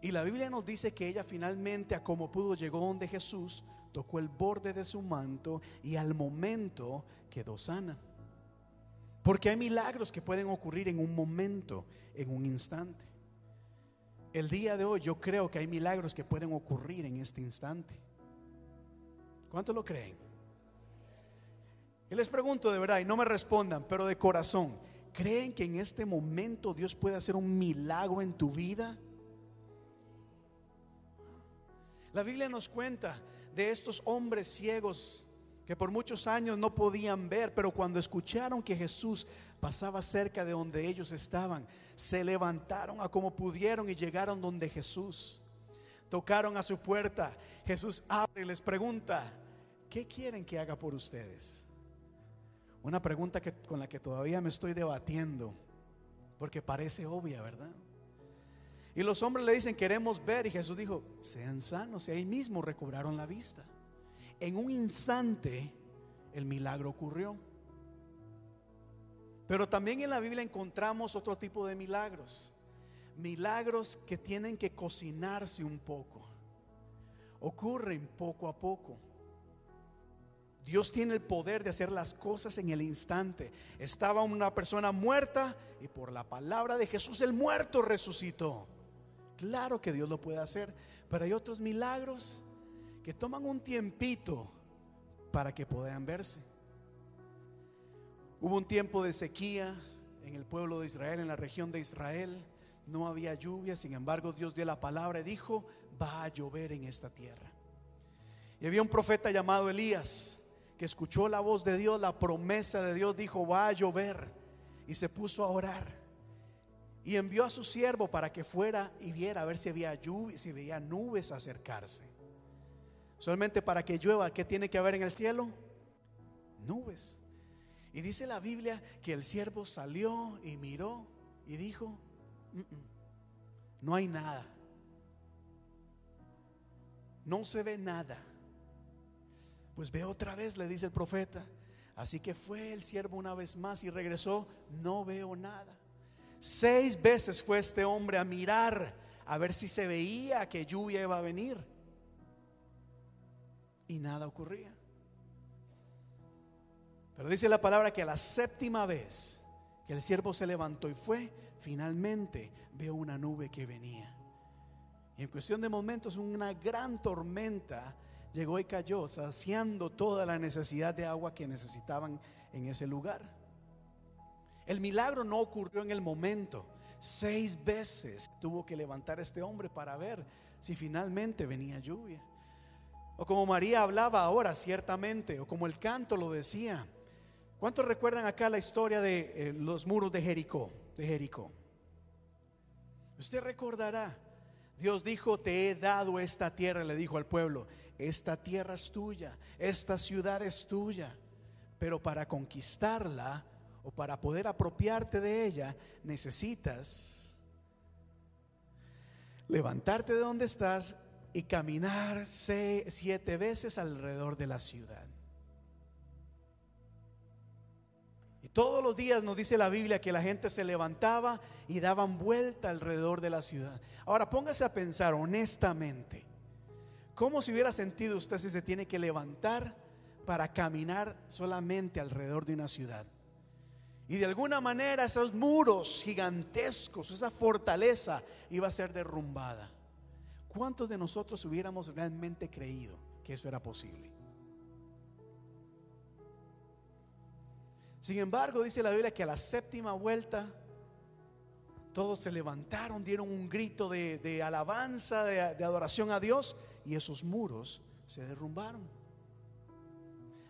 Y la Biblia nos dice que ella finalmente, a como pudo, llegó donde Jesús, tocó el borde de su manto y al momento quedó sana. Porque hay milagros que pueden ocurrir en un momento, en un instante. El día de hoy yo creo que hay milagros que pueden ocurrir en este instante. ¿Cuántos lo creen? Y les pregunto de verdad y no me respondan, pero de corazón, ¿creen que en este momento Dios puede hacer un milagro en tu vida? La Biblia nos cuenta de estos hombres ciegos que por muchos años no podían ver, pero cuando escucharon que Jesús pasaba cerca de donde ellos estaban, se levantaron a como pudieron y llegaron donde Jesús. Tocaron a su puerta. Jesús abre y les pregunta, ¿qué quieren que haga por ustedes? Una pregunta que, con la que todavía me estoy debatiendo, porque parece obvia, ¿verdad? Y los hombres le dicen, queremos ver. Y Jesús dijo, sean sanos. Y ahí mismo recobraron la vista. En un instante el milagro ocurrió. Pero también en la Biblia encontramos otro tipo de milagros. Milagros que tienen que cocinarse un poco. Ocurren poco a poco. Dios tiene el poder de hacer las cosas en el instante. Estaba una persona muerta y por la palabra de Jesús el muerto resucitó. Claro que Dios lo puede hacer, pero hay otros milagros que toman un tiempito para que puedan verse. Hubo un tiempo de sequía en el pueblo de Israel, en la región de Israel. No había lluvia, sin embargo Dios dio la palabra y dijo, va a llover en esta tierra. Y había un profeta llamado Elías que escuchó la voz de Dios, la promesa de Dios, dijo, va a llover. Y se puso a orar. Y envió a su siervo para que fuera y viera a ver si había lluvia, si veía nubes acercarse. Solamente para que llueva, ¿qué tiene que haber en el cielo? Nubes. Y dice la Biblia que el siervo salió y miró y dijo, no hay nada. No se ve nada. Pues ve otra vez, le dice el profeta. Así que fue el siervo una vez más y regresó, no veo nada. Seis veces fue este hombre a mirar a ver si se veía que lluvia iba a venir. Y nada ocurría. Pero dice la palabra que a la séptima vez que el siervo se levantó y fue, finalmente veo una nube que venía. Y en cuestión de momentos una gran tormenta llegó y cayó, saciando toda la necesidad de agua que necesitaban en ese lugar. El milagro no ocurrió en el momento. Seis veces tuvo que levantar este hombre para ver si finalmente venía lluvia. O como María hablaba ahora, ciertamente, o como el canto lo decía. ¿Cuántos recuerdan acá la historia de eh, los muros de Jericó? De Jericó. Usted recordará, Dios dijo, te he dado esta tierra, le dijo al pueblo, esta tierra es tuya, esta ciudad es tuya, pero para conquistarla o para poder apropiarte de ella, necesitas levantarte de donde estás y caminar siete veces alrededor de la ciudad. Y todos los días nos dice la Biblia que la gente se levantaba y daban vuelta alrededor de la ciudad. Ahora póngase a pensar honestamente. ¿Cómo se hubiera sentido usted si se tiene que levantar para caminar solamente alrededor de una ciudad? Y de alguna manera esos muros gigantescos, esa fortaleza iba a ser derrumbada. ¿Cuántos de nosotros hubiéramos realmente creído que eso era posible? Sin embargo, dice la Biblia que a la séptima vuelta todos se levantaron, dieron un grito de, alabanza, de adoración a Dios y esos muros se derrumbaron.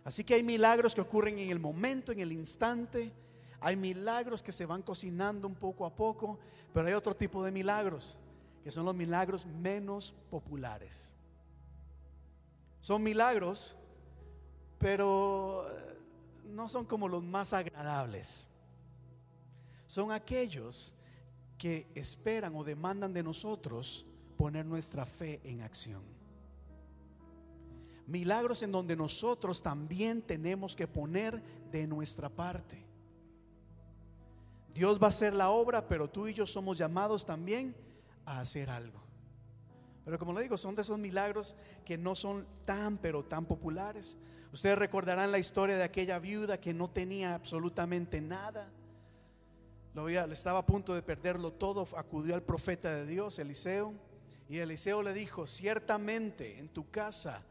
Así que hay milagros que ocurren en el momento, en el instante. Hay milagros que se van cocinando un poco a poco, pero hay otro tipo de milagros, que son los milagros menos populares. Son milagros, pero eh, no son como los más agradables. Son aquellos que esperan o demandan de nosotros poner nuestra fe en acción. Milagros en donde nosotros también tenemos que poner de nuestra parte. Dios va a hacer la obra, pero tú y yo somos llamados también a hacer algo. Pero como le digo, son de esos milagros que no son tan, pero tan populares. Ustedes recordarán la historia de aquella viuda que no tenía absolutamente nada. Lo había, estaba a punto de perderlo todo. Acudió al profeta de Dios, Eliseo. Y Eliseo le dijo, ciertamente en tu casa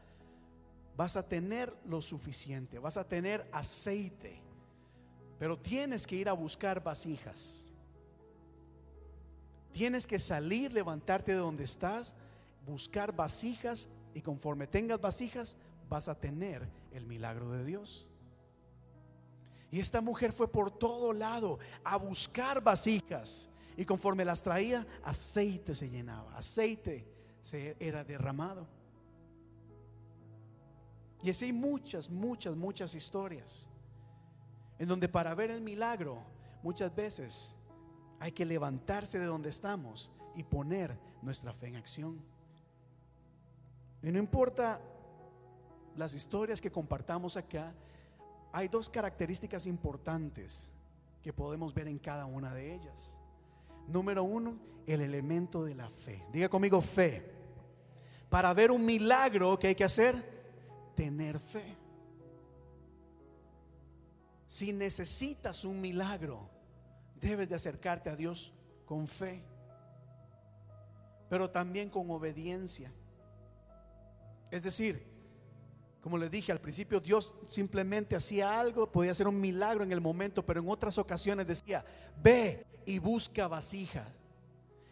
vas a tener lo suficiente, vas a tener aceite, pero tienes que ir a buscar vasijas. Tienes que salir, levantarte de donde estás, buscar vasijas y conforme tengas vasijas vas a tener el milagro de Dios. Y esta mujer fue por todo lado a buscar vasijas y conforme las traía, aceite se llenaba, aceite se era derramado. Y así hay muchas, muchas, muchas historias en donde para ver el milagro muchas veces hay que levantarse de donde estamos y poner nuestra fe en acción. Y no importa las historias que compartamos acá, hay dos características importantes que podemos ver en cada una de ellas. Número uno, el elemento de la fe. Diga conmigo fe. Para ver un milagro, ¿qué hay que hacer? Tener fe. Si necesitas un milagro, debes de acercarte a Dios con fe, pero también con obediencia. Es decir, como le dije al principio, Dios simplemente hacía algo, podía hacer un milagro en el momento, pero en otras ocasiones decía, ve y busca vasijas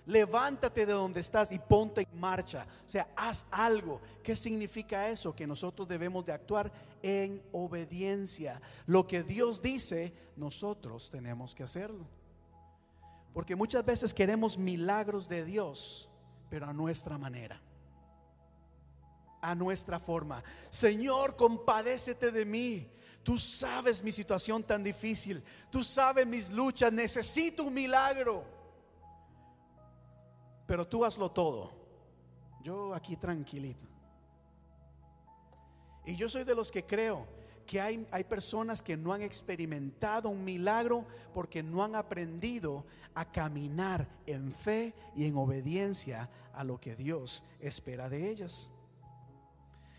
levántate de donde estás y ponte en marcha. O sea, haz algo. ¿Qué significa eso? Que nosotros debemos de actuar en obediencia. Lo que Dios dice, nosotros tenemos que hacerlo. Porque muchas veces queremos milagros de Dios, pero a nuestra manera. A nuestra forma. Señor, compadécete de mí. Tú sabes mi situación tan difícil. Tú sabes mis luchas. Necesito un milagro pero tú hazlo todo. Yo aquí tranquilito. Y yo soy de los que creo que hay, hay, personas que no han experimentado un milagro porque no han aprendido a caminar en fe y en obediencia a lo que Dios espera de ellas.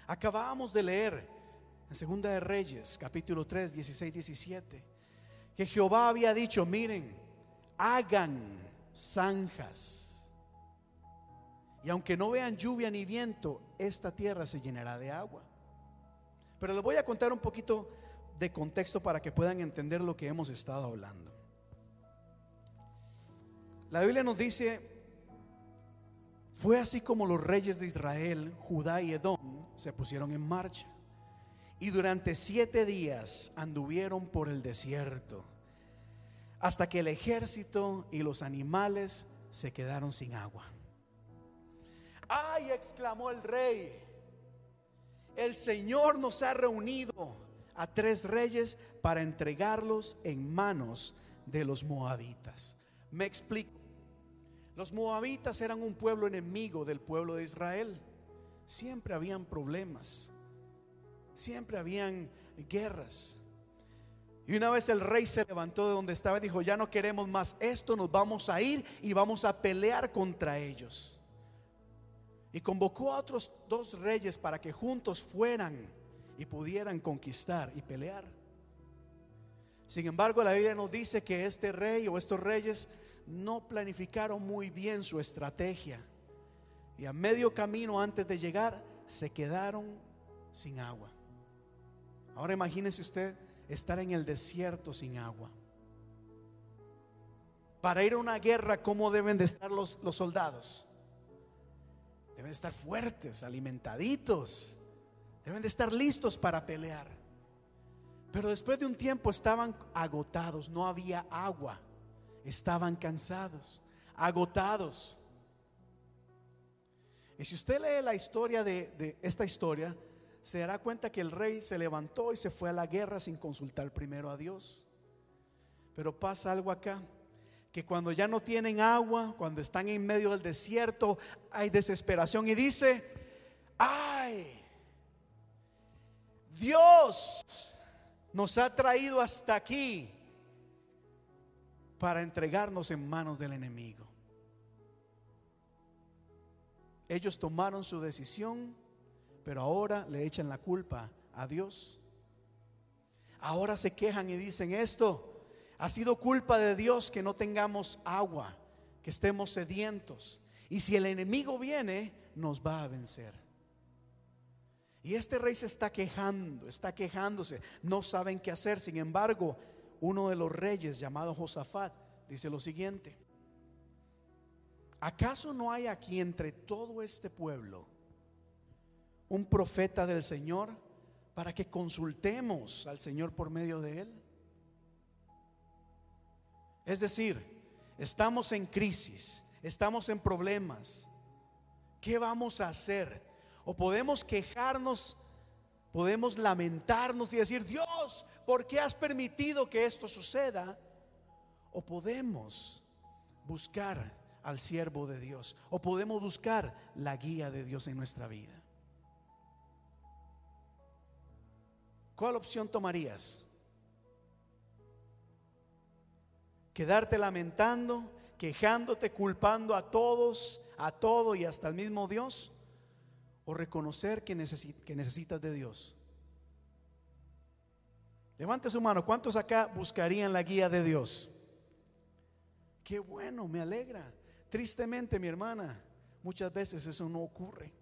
Acabábamos de leer en Segunda de Reyes, capítulo 3, 16, 17, que Jehová había dicho, miren, hagan zanjas y aunque no vean lluvia ni viento, esta tierra se llenará de agua. Pero les voy a contar un poquito de contexto para que puedan entender lo que hemos estado hablando. La Biblia nos dice, fue así como los reyes de Israel, Judá y Edom se pusieron en marcha. Y durante siete días anduvieron por el desierto, hasta que el ejército y los animales se quedaron sin agua. ¡Ay! exclamó el rey. El Señor nos ha reunido a tres reyes para entregarlos en manos de los moabitas. Me explico. Los moabitas eran un pueblo enemigo del pueblo de Israel. Siempre habían problemas. Siempre habían guerras. Y una vez el rey se levantó de donde estaba y dijo, ya no queremos más esto, nos vamos a ir y vamos a pelear contra ellos y convocó a otros dos reyes para que juntos fueran y pudieran conquistar y pelear. Sin embargo, la Biblia nos dice que este rey o estos reyes no planificaron muy bien su estrategia. Y a medio camino antes de llegar se quedaron sin agua. Ahora imagínese usted estar en el desierto sin agua. Para ir a una guerra, ¿cómo deben de estar los, los soldados? Deben estar fuertes, alimentaditos. Deben de estar listos para pelear. Pero después de un tiempo estaban agotados, no había agua. Estaban cansados, agotados. Y si usted lee la historia de, de, esta historia, se dará cuenta que el rey se levantó y se fue a la guerra sin consultar primero a Dios. Pero pasa algo acá que cuando ya no tienen agua, cuando están en medio del desierto, hay desesperación y dice, ay, Dios nos ha traído hasta aquí para entregarnos en manos del enemigo. Ellos tomaron su decisión, pero ahora le echan la culpa a Dios. Ahora se quejan y dicen esto. Ha sido culpa de Dios que no tengamos agua, que estemos sedientos. Y si el enemigo viene, nos va a vencer. Y este rey se está quejando, está quejándose, no saben qué hacer. Sin embargo, uno de los reyes llamado Josafat dice lo siguiente. ¿Acaso no hay aquí entre todo este pueblo un profeta del Señor para que consultemos al Señor por medio de él? Es decir, estamos en crisis, estamos en problemas. ¿Qué vamos a hacer? O podemos quejarnos, podemos lamentarnos y decir, Dios, ¿por qué has permitido que esto suceda? O podemos buscar al siervo de Dios. O podemos buscar la guía de Dios en nuestra vida. ¿Cuál opción tomarías? ¿Quedarte lamentando, quejándote, culpando a todos, a todo y hasta el mismo Dios? ¿O reconocer que, necesitas de Dios? Levante su mano. ¿Cuántos acá buscarían la guía de Dios? Qué bueno, me alegra. Tristemente, mi hermana, muchas veces eso no ocurre.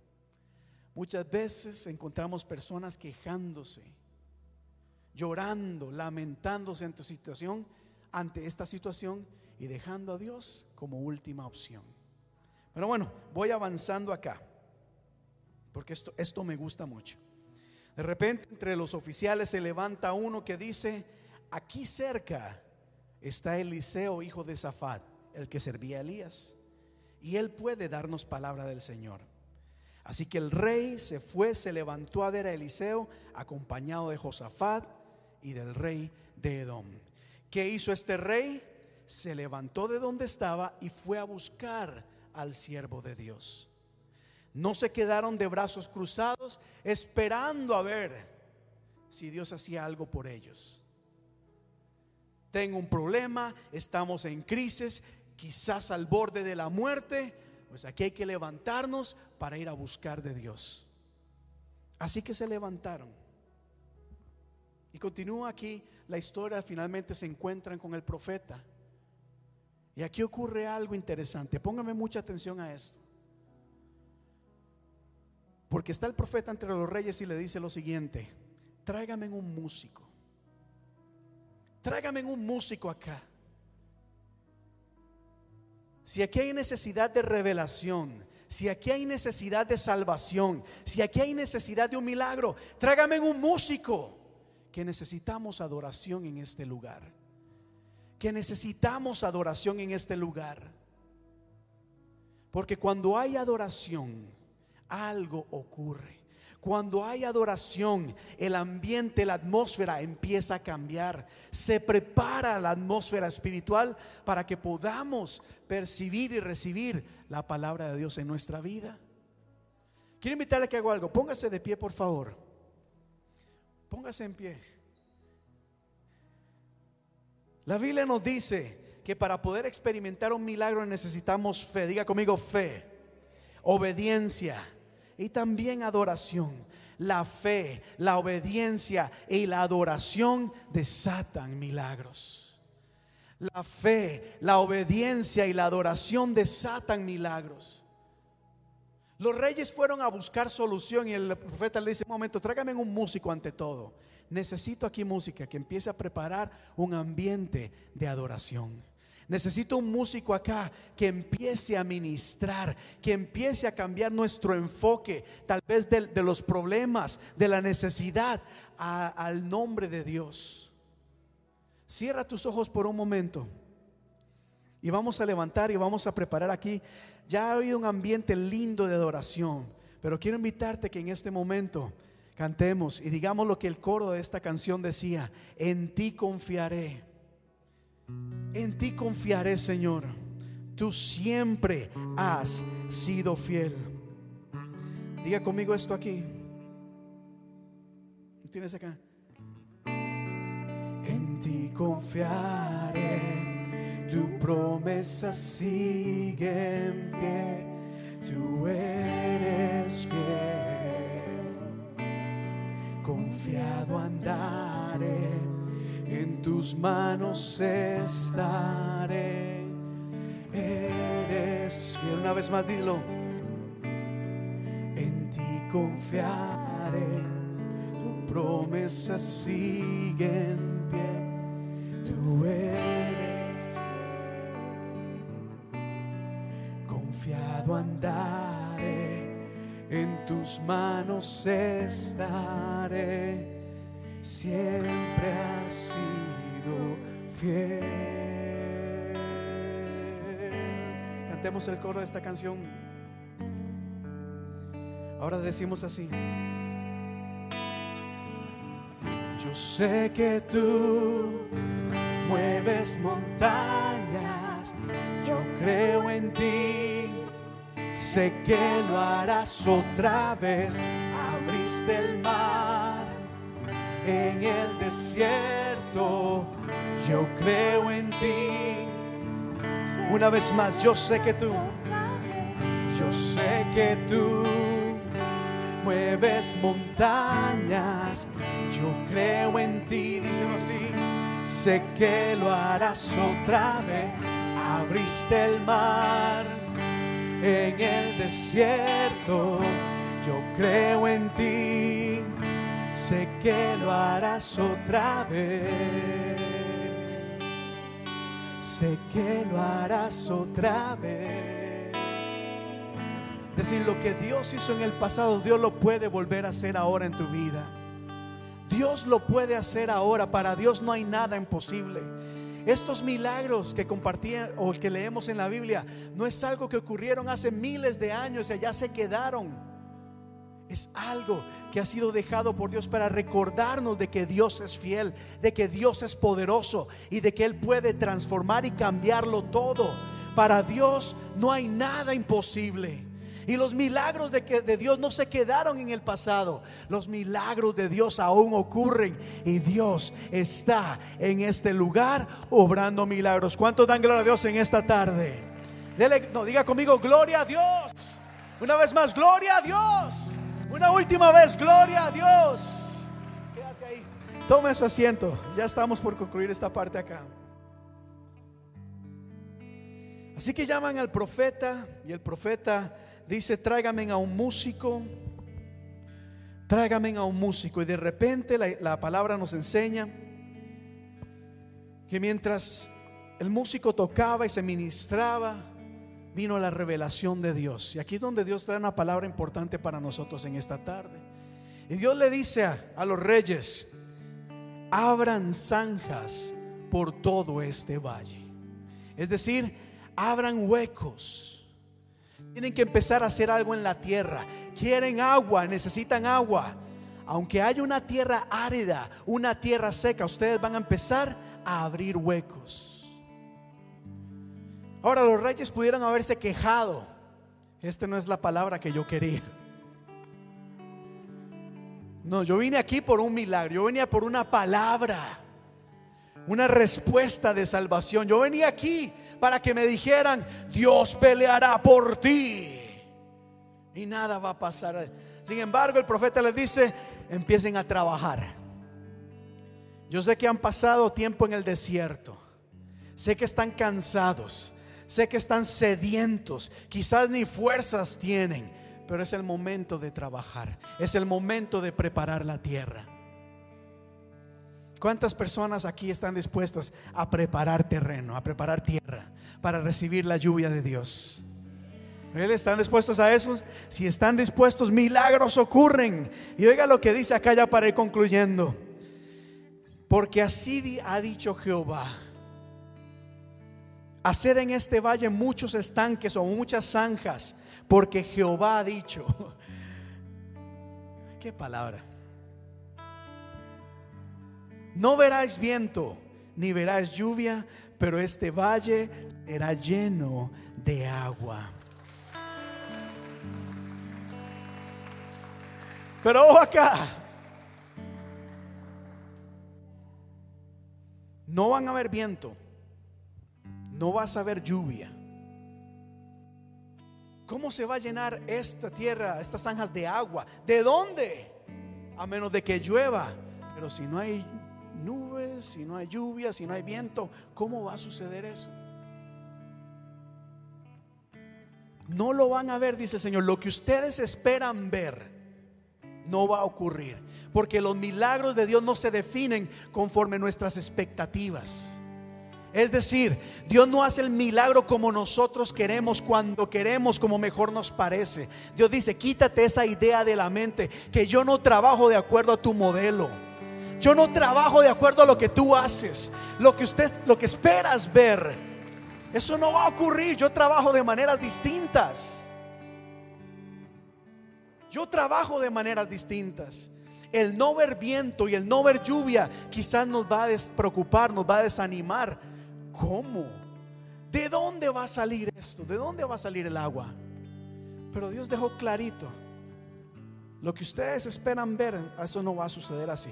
Muchas veces encontramos personas quejándose, llorando, lamentándose ante situación, ante esta situación y dejando a Dios como última opción. Pero bueno, voy avanzando acá, porque esto, esto me gusta mucho. De repente entre los oficiales se levanta uno que dice, aquí cerca está Eliseo, hijo de Zafat, el que servía a Elías y él puede darnos palabra del Señor. Así que el rey se fue, se levantó a ver a Eliseo, acompañado de Josafat y del rey de Edom. ¿Qué hizo este rey? Se levantó de donde estaba y fue a buscar al siervo de Dios. No se quedaron de brazos cruzados esperando a ver si Dios hacía algo por ellos. Tengo un problema, estamos en crisis, quizás al borde de la muerte, pues aquí hay que levantarnos para ir a buscar de Dios. Así que se levantaron. Y continúa aquí la historia, finalmente se encuentran con el profeta. Y aquí ocurre algo interesante. Póngame mucha atención a esto. Porque está el profeta entre los reyes y le dice lo siguiente, tráigame un músico. Tráigame un músico acá. Si aquí hay necesidad de revelación, si aquí hay necesidad de salvación, si aquí hay necesidad de un milagro, trágame un músico. Que necesitamos adoración en este lugar. Que necesitamos adoración en este lugar. Porque cuando hay adoración, algo ocurre. Cuando hay adoración, el ambiente, la atmósfera empieza a cambiar. Se prepara la atmósfera espiritual para que podamos percibir y recibir la palabra de Dios en nuestra vida. Quiero invitarle a que haga algo. Póngase de pie, por favor. Póngase en pie. La Biblia nos dice que para poder experimentar un milagro necesitamos fe. Diga conmigo fe, obediencia y también adoración. La fe, la obediencia y la adoración desatan milagros. La fe, la obediencia y la adoración desatan milagros. Los reyes fueron a buscar solución y el profeta le dice, un momento, tráigame un músico ante todo. Necesito aquí música que empiece a preparar un ambiente de adoración. Necesito un músico acá que empiece a ministrar, que empiece a cambiar nuestro enfoque, tal vez de, los problemas, de la necesidad, al nombre de Dios. Cierra tus ojos por un momento y vamos a levantar y vamos a preparar aquí. Ya ha habido un ambiente lindo de adoración, pero quiero invitarte que en este momento cantemos y digamos lo que el coro de esta canción decía, en ti confiaré. En ti confiaré, Señor. Tú siempre has sido fiel. Diga conmigo esto aquí. tienes acá. En ti confiaré, tu promesa sigue en pie, tú eres fiel. Confiado andaré, en tus manos estaré. Eres fiel. Una vez más, dilo. En ti confiaré, tu promesa sigue en pie. Tú eres confiado andaré, en tus manos estaré. Siempre has sido fiel. Cantemos el coro de esta canción. Ahora decimos así. Yo sé que tú mueves montañas, yo creo en ti, sé que lo harás otra vez, abriste el mar en el desierto, yo creo en ti. Una vez más, yo sé que tú, yo sé que tú mueves montañas, yo creo en ti, díselo así, sé que lo harás otra vez, abriste el mar en el desierto, yo creo en ti, sé que lo harás otra vez, sé que lo harás otra vez. Decir lo que Dios hizo en el pasado, Dios lo puede volver a hacer ahora en tu vida. Dios lo puede hacer ahora. Para Dios no hay nada imposible. Estos milagros que compartían o que leemos en la Biblia no es algo que ocurrieron hace miles de años y allá se quedaron. Es algo que ha sido dejado por Dios para recordarnos de que Dios es fiel, de que Dios es poderoso y de que Él puede transformar y cambiarlo todo. Para Dios no hay nada imposible. Y los milagros de, que, de Dios no se quedaron en el pasado. Los milagros de Dios aún ocurren. Y Dios está en este lugar obrando milagros. ¿Cuántos dan gloria a Dios en esta tarde? No, diga conmigo, gloria a Dios. Una vez más, gloria a Dios. Una última vez, gloria a Dios. Quédate ahí. Toma su asiento. Ya estamos por concluir esta parte acá. Así que llaman al profeta y el profeta dice, tráigame a un músico, tráigame a un músico. Y de repente la, la palabra nos enseña que mientras el músico tocaba y se ministraba, vino la revelación de Dios. Y aquí es donde Dios trae una palabra importante para nosotros en esta tarde. Y Dios le dice a, a los reyes, abran zanjas por todo este valle. Es decir, abran huecos. Tienen que empezar a hacer algo en la tierra. Quieren agua, necesitan agua. Aunque haya una tierra árida, una tierra seca, ustedes van a empezar a abrir huecos. Ahora los reyes pudieran haberse quejado. Esta no es la palabra que yo quería. No, yo vine aquí por un milagro, yo venía por una palabra, una respuesta de salvación. Yo venía aquí para que me dijeran, Dios peleará por ti. Y nada va a pasar. Sin embargo, el profeta les dice, empiecen a trabajar. Yo sé que han pasado tiempo en el desierto. Sé que están cansados. Sé que están sedientos. Quizás ni fuerzas tienen. Pero es el momento de trabajar. Es el momento de preparar la tierra. ¿Cuántas personas aquí están dispuestas a preparar terreno, a preparar tierra para recibir la lluvia de Dios? ¿Están dispuestos a eso? Si están dispuestos, milagros ocurren. Y oiga lo que dice acá ya para ir concluyendo. Porque así ha dicho Jehová. Hacer en este valle muchos estanques o muchas zanjas, porque Jehová ha dicho. ¿Qué palabra? No verás viento, ni verás lluvia, pero este valle será lleno de agua. Pero ojo acá, No van a haber viento. No vas a haber lluvia. ¿Cómo se va a llenar esta tierra, estas zanjas de agua? ¿De dónde? A menos de que llueva. Pero si no hay nubes, si no hay lluvia, si no hay viento, ¿cómo va a suceder eso? No lo van a ver, dice el Señor. Lo que ustedes esperan ver no va a ocurrir. Porque los milagros de Dios no se definen conforme nuestras expectativas. Es decir, Dios no hace el milagro como nosotros queremos, cuando queremos, como mejor nos parece. Dios dice, quítate esa idea de la mente, que yo no trabajo de acuerdo a tu modelo. Yo no trabajo de acuerdo a lo que tú haces. Lo que usted, lo que esperas ver, eso no va a ocurrir. Yo trabajo de maneras distintas. Yo trabajo de maneras distintas. El no ver viento y el no ver lluvia quizás nos va a despreocupar, nos va a desanimar. ¿Cómo? ¿De dónde va a salir esto? ¿De dónde va a salir el agua? Pero Dios dejó clarito. Lo que ustedes esperan ver, eso no va a suceder así.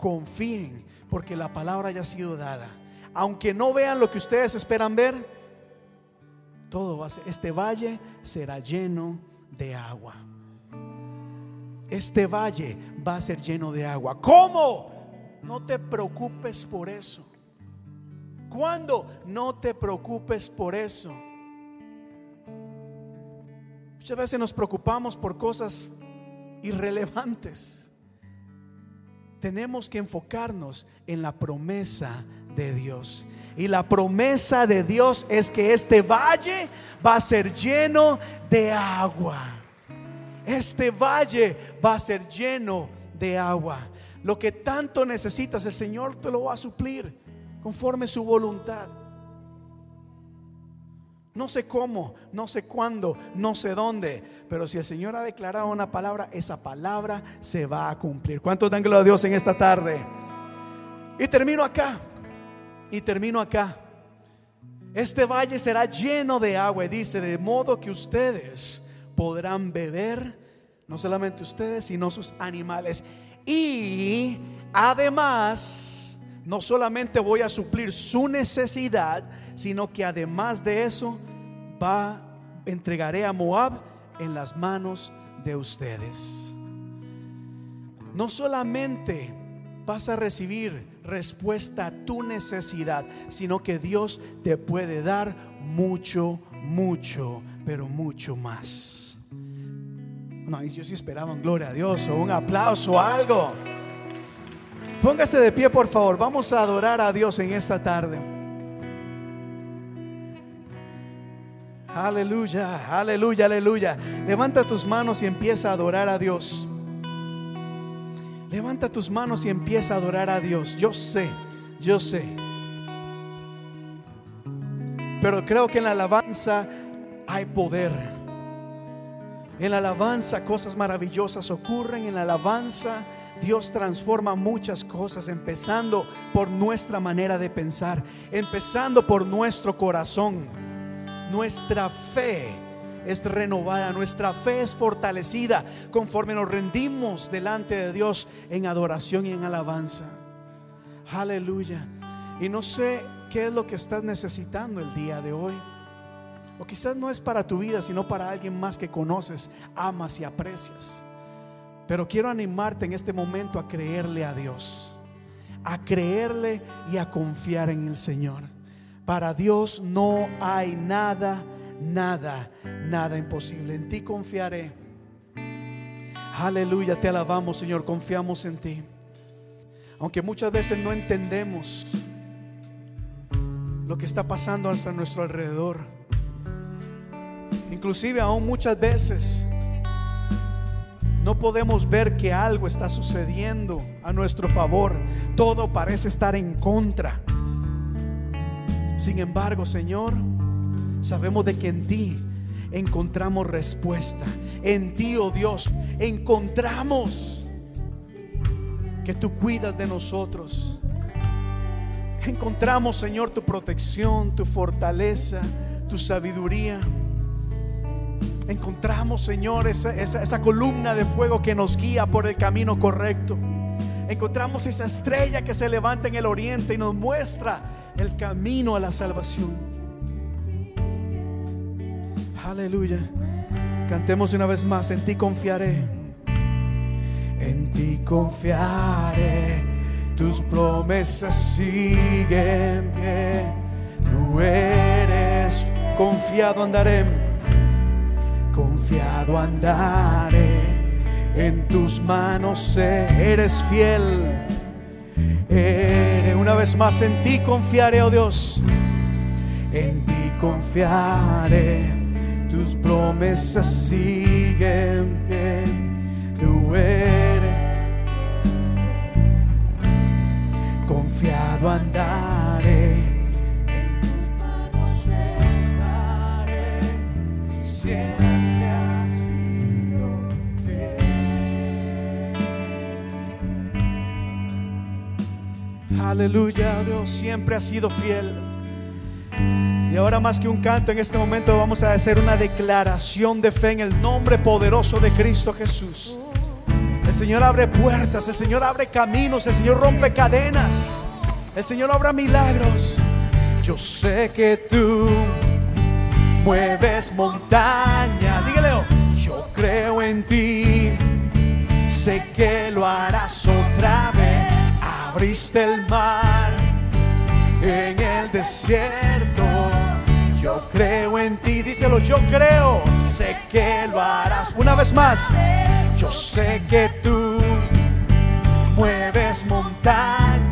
Confíen, porque la palabra ya ha sido dada. Aunque no vean lo que ustedes esperan ver, todo va a ser, este valle será lleno de agua. Este valle va a ser lleno de agua. ¿Cómo? No te preocupes por eso. ¿Cuándo? No te preocupes por eso. Muchas veces nos preocupamos por cosas irrelevantes. Tenemos que enfocarnos en la promesa de Dios. Y la promesa de Dios es que este valle va a ser lleno de agua. Este valle va a ser lleno de agua. Lo que tanto necesitas, el Señor te lo va a suplir conforme su voluntad. No sé cómo, no sé cuándo, no sé dónde, pero si el Señor ha declarado una palabra, esa palabra se va a cumplir. ¿Cuántos dan gloria a Dios en esta tarde? Y termino acá, y termino acá. Este valle será lleno de agua, dice, de modo que ustedes podrán beber, no solamente ustedes, sino sus animales. Y además, no solamente voy a suplir su necesidad, sino que además de eso, va, entregaré a Moab en las manos de ustedes. No solamente vas a recibir respuesta a tu necesidad, sino que Dios te puede dar mucho, mucho, pero mucho más. No, yo sí esperaba un gloria a Dios o un aplauso o algo. Póngase de pie, por favor. Vamos a adorar a Dios en esta tarde. Aleluya, aleluya, aleluya. Levanta tus manos y empieza a adorar a Dios. Levanta tus manos y empieza a adorar a Dios. Yo sé, yo sé. Pero creo que en la alabanza hay poder. En la alabanza cosas maravillosas ocurren. En la alabanza Dios transforma muchas cosas, empezando por nuestra manera de pensar, empezando por nuestro corazón nuestra fe es renovada, nuestra fe es fortalecida conforme nos rendimos delante de Dios en adoración y en alabanza. Aleluya. Y no sé qué es lo que estás necesitando el día de hoy. O quizás no es para tu vida, sino para alguien más que conoces, amas y aprecias. Pero quiero animarte en este momento a creerle a Dios, a creerle y a confiar en el Señor. Para Dios no hay nada, nada, nada imposible. En ti confiaré. Aleluya, te alabamos Señor, confiamos en ti. Aunque muchas veces no entendemos lo que está pasando a nuestro alrededor. Inclusive aún muchas veces no podemos ver que algo está sucediendo a nuestro favor. Todo parece estar en contra. Sin embargo, Señor, sabemos de que en ti encontramos respuesta. En ti, oh Dios, encontramos que tú cuidas de nosotros. Encontramos, Señor, tu protección, tu fortaleza, tu sabiduría. Encontramos, Señor, esa, esa, columna de fuego que nos guía por el camino correcto. Encontramos esa estrella que se levanta en el oriente y nos muestra el camino a la salvación. Aleluya. Cantemos una vez más, en ti confiaré. En ti confiaré, tus promesas siguen. Tú eres confiado andaré, confiado andaré. En tus manos eres fiel. Eres una vez más en ti confiaré, oh Dios. En ti confiaré tus promesas siguen pie. Tú eres confiado andaré. En tus manos estaré. Siempre Aleluya, Dios siempre ha sido fiel. Y ahora más que un canto, en este momento vamos a hacer una declaración de fe en el nombre poderoso de Cristo Jesús. El Señor abre puertas, el Señor abre caminos, el Señor rompe cadenas, el Señor obra milagros. Yo sé que tú mueves montaña. Dígale, oh, yo creo en ti. Sé que lo harás otra. Abriste el mar en el desierto. Yo creo en ti, díselo, yo creo, sé que lo harás. Una vez más, yo sé que tú mueves montañas.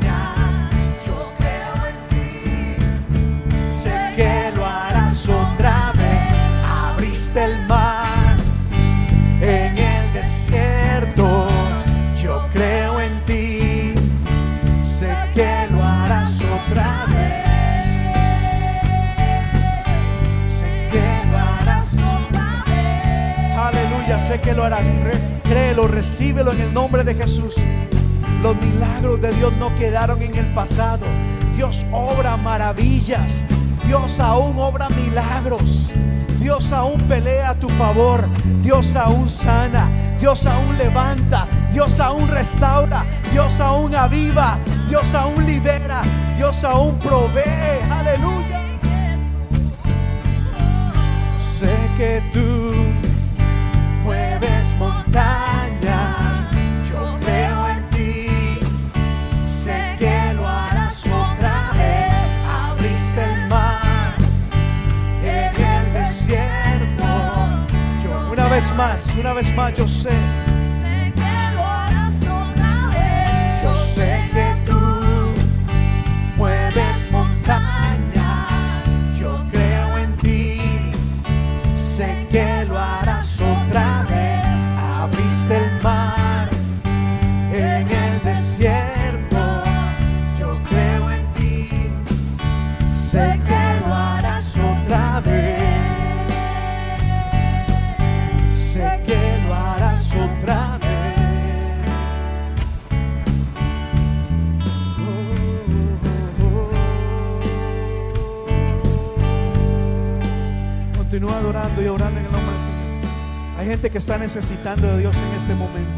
Que lo harás. Créelo, recíbelo en el nombre de Jesús. Los milagros de Dios no quedaron en el pasado. Dios obra maravillas. Dios aún obra milagros. Dios aún pelea a tu favor. Dios aún sana. Dios aún levanta. Dios aún restaura. Dios aún aviva. Dios aún libera. Dios aún provee. Aleluya. Sé que tú una vez más, yo sé. Adorando y orando en el nombre del Señor. Hay gente que está necesitando de Dios en este momento.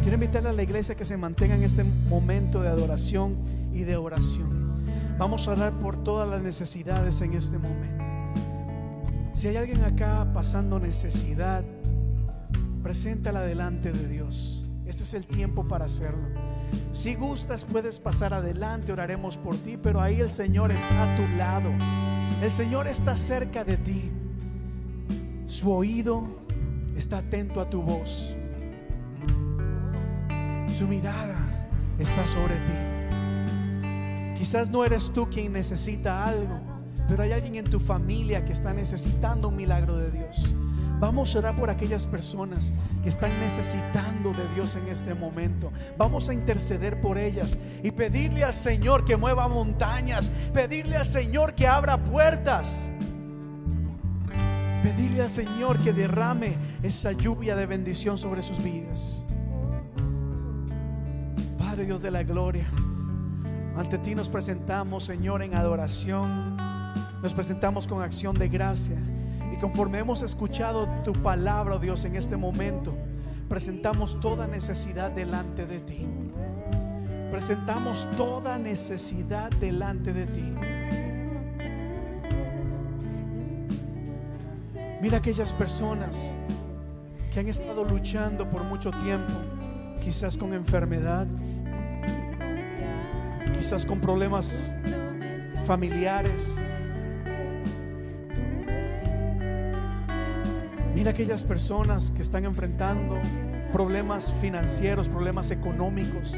Quiero invitarle a la iglesia que se mantenga en este momento de adoración y de oración. Vamos a orar por todas las necesidades en este momento. Si hay alguien acá pasando necesidad, preséntala delante de Dios. Este es el tiempo para hacerlo. Si gustas, puedes pasar adelante, oraremos por ti, pero ahí el Señor está a tu lado. El Señor está cerca de ti. Su oído está atento a tu voz. Su mirada está sobre ti. Quizás no eres tú quien necesita algo, pero hay alguien en tu familia que está necesitando un milagro de Dios. Vamos a orar por aquellas personas que están necesitando de Dios en este momento. Vamos a interceder por ellas y pedirle al Señor que mueva montañas, pedirle al Señor que abra puertas. Pedirle al Señor que derrame esa lluvia de bendición sobre sus vidas. Padre Dios de la gloria, ante ti nos presentamos, Señor, en adoración. Nos presentamos con acción de gracia. Y conforme hemos escuchado tu palabra, oh Dios, en este momento, presentamos toda necesidad delante de ti. Presentamos toda necesidad delante de ti. Mira aquellas personas que han estado luchando por mucho tiempo, quizás con enfermedad, quizás con problemas familiares. Mira aquellas personas que están enfrentando problemas financieros, problemas económicos.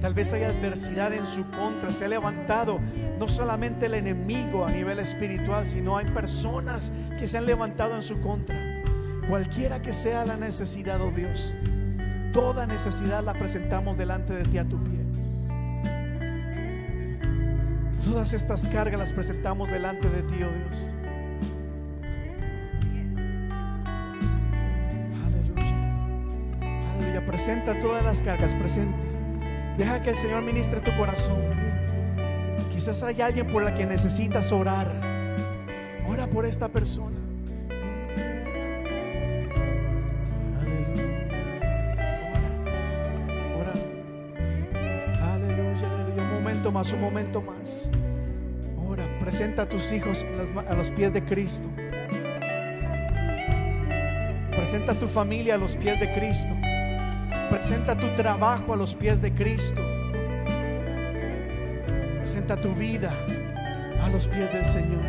Tal vez hay adversidad en su contra. Se ha levantado no solamente el enemigo a nivel espiritual, sino hay personas que se han levantado en su contra. Cualquiera que sea la necesidad, oh Dios, toda necesidad la presentamos delante de ti a tu pie. Todas estas cargas las presentamos delante de ti, oh Dios. Aleluya. Aleluya. Presenta todas las cargas, presente. Deja que el Señor ministre tu corazón. Quizás hay alguien por la que necesitas orar. Ora por esta persona. Ora. Aleluya. Un momento más, un momento más. Ora, presenta a tus hijos a los pies de Cristo. Presenta a tu familia a los pies de Cristo. Presenta tu trabajo a los pies de Cristo. Presenta tu vida a los pies del Señor.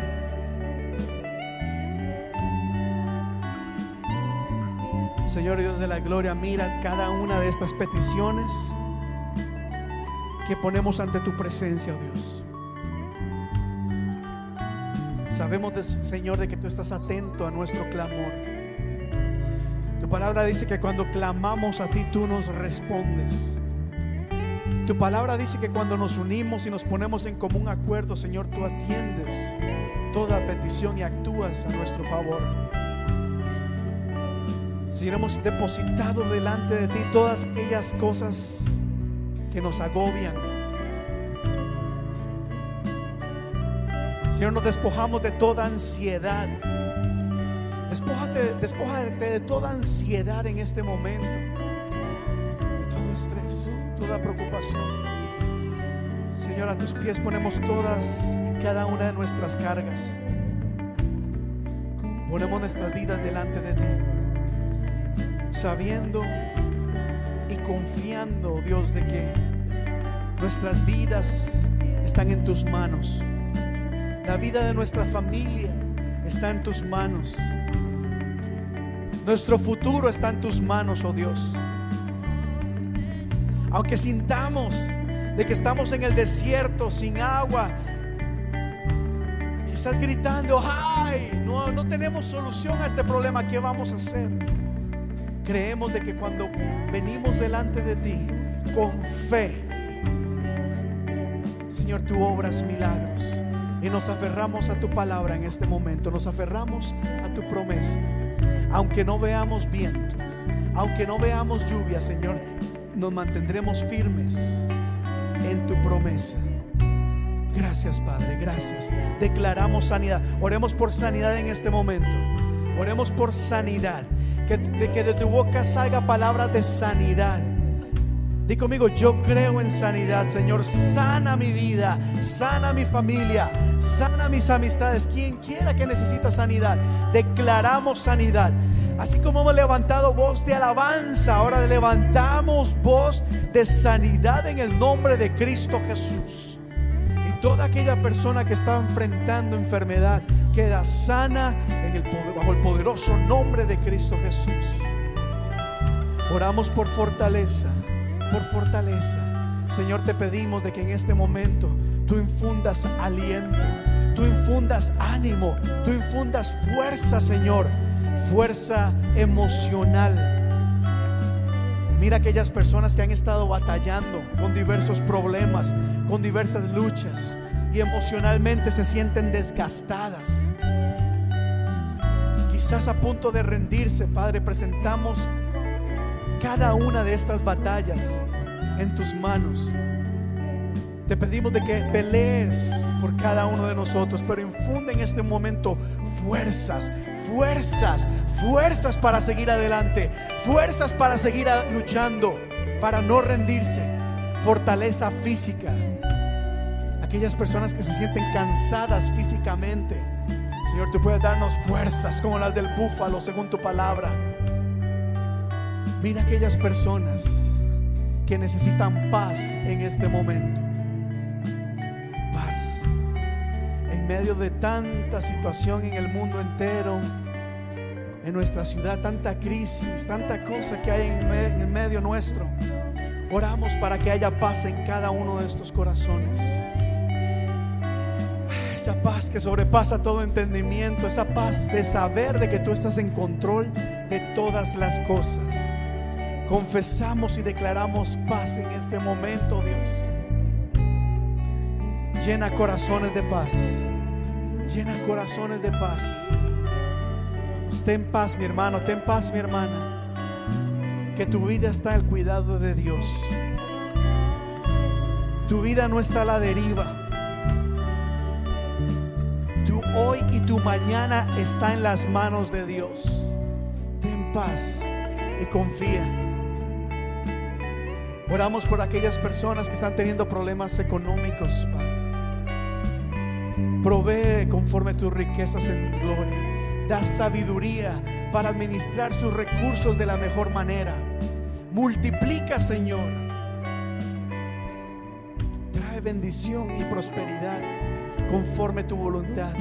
Señor Dios de la gloria, mira cada una de estas peticiones que ponemos ante tu presencia, oh Dios. Sabemos, Señor, de que tú estás atento a nuestro clamor. Palabra dice que cuando clamamos a ti, tú nos respondes. Tu palabra dice que cuando nos unimos y nos ponemos en común acuerdo, Señor, tú atiendes toda petición y actúas a nuestro favor. Señor, hemos depositado delante de ti todas aquellas cosas que nos agobian. Señor, nos despojamos de toda ansiedad. Despójate, despójate de toda ansiedad en este momento, de todo estrés, toda preocupación. Señor, a tus pies ponemos todas, cada una de nuestras cargas. Ponemos nuestras vidas delante de ti, sabiendo y confiando, Dios, de que nuestras vidas están en tus manos. La vida de nuestra familia está en tus manos. Nuestro futuro está en tus manos, oh Dios. Aunque sintamos de que estamos en el desierto sin agua, quizás gritando, ay, no, no tenemos solución a este problema, ¿qué vamos a hacer? Creemos de que cuando venimos delante de ti con fe, Señor, tú obras milagros y nos aferramos a tu palabra en este momento, nos aferramos a tu promesa. Aunque no veamos viento, aunque no veamos lluvia, Señor, nos mantendremos firmes en tu promesa. Gracias, Padre, gracias. Declaramos sanidad. Oremos por sanidad en este momento. Oremos por sanidad. Que, de que de tu boca salga palabras de sanidad. Di conmigo, yo creo en sanidad, Señor. Sana mi vida, sana mi familia, sana mis amistades. Quien quiera que necesita sanidad, declaramos sanidad. Así como hemos levantado voz de alabanza, ahora levantamos voz de sanidad en el nombre de Cristo Jesús. Y toda aquella persona que está enfrentando enfermedad queda sana bajo el poderoso nombre de Cristo Jesús. Oramos por fortaleza, por fortaleza. Señor, te pedimos de que en este momento tú infundas aliento, tú infundas ánimo, tú infundas fuerza, Señor, fuerza emocional. Mira aquellas personas que han estado batallando con diversos problemas, con diversas luchas y emocionalmente se sienten desgastadas. Quizás a punto de rendirse, Padre, presentamos cada una de estas batallas en tus manos. Te pedimos de que pelees por cada uno de nosotros, pero infunde en este momento fuerzas, fuerzas, fuerzas para seguir adelante, fuerzas para seguir luchando, para no rendirse, fortaleza física. Aquellas personas que se sienten cansadas físicamente, Señor, tú puedes darnos fuerzas como las del búfalo, según tu palabra. Mira aquellas personas que necesitan paz en este momento. Paz. En medio de tanta situación en el mundo entero, en nuestra ciudad, tanta crisis, tanta cosa que hay en, en medio nuestro. Oramos para que haya paz en cada uno de estos corazones. Esa paz que sobrepasa todo entendimiento, esa paz de saber de que tú estás en control de todas las cosas. Confesamos y declaramos paz en este momento, Dios. Llena corazones de paz. Llena corazones de paz. Ten paz, mi hermano, ten paz, mi hermana. Que tu vida está al cuidado de Dios. Tu vida no está a la deriva. Tu hoy y tu mañana está en las manos de Dios. Ten paz y confía. Oramos por aquellas personas que están teniendo problemas económicos, Padre. Provee conforme tus riquezas en gloria. Da sabiduría para administrar sus recursos de la mejor manera. Multiplica, Señor. Trae bendición y prosperidad conforme tu voluntad.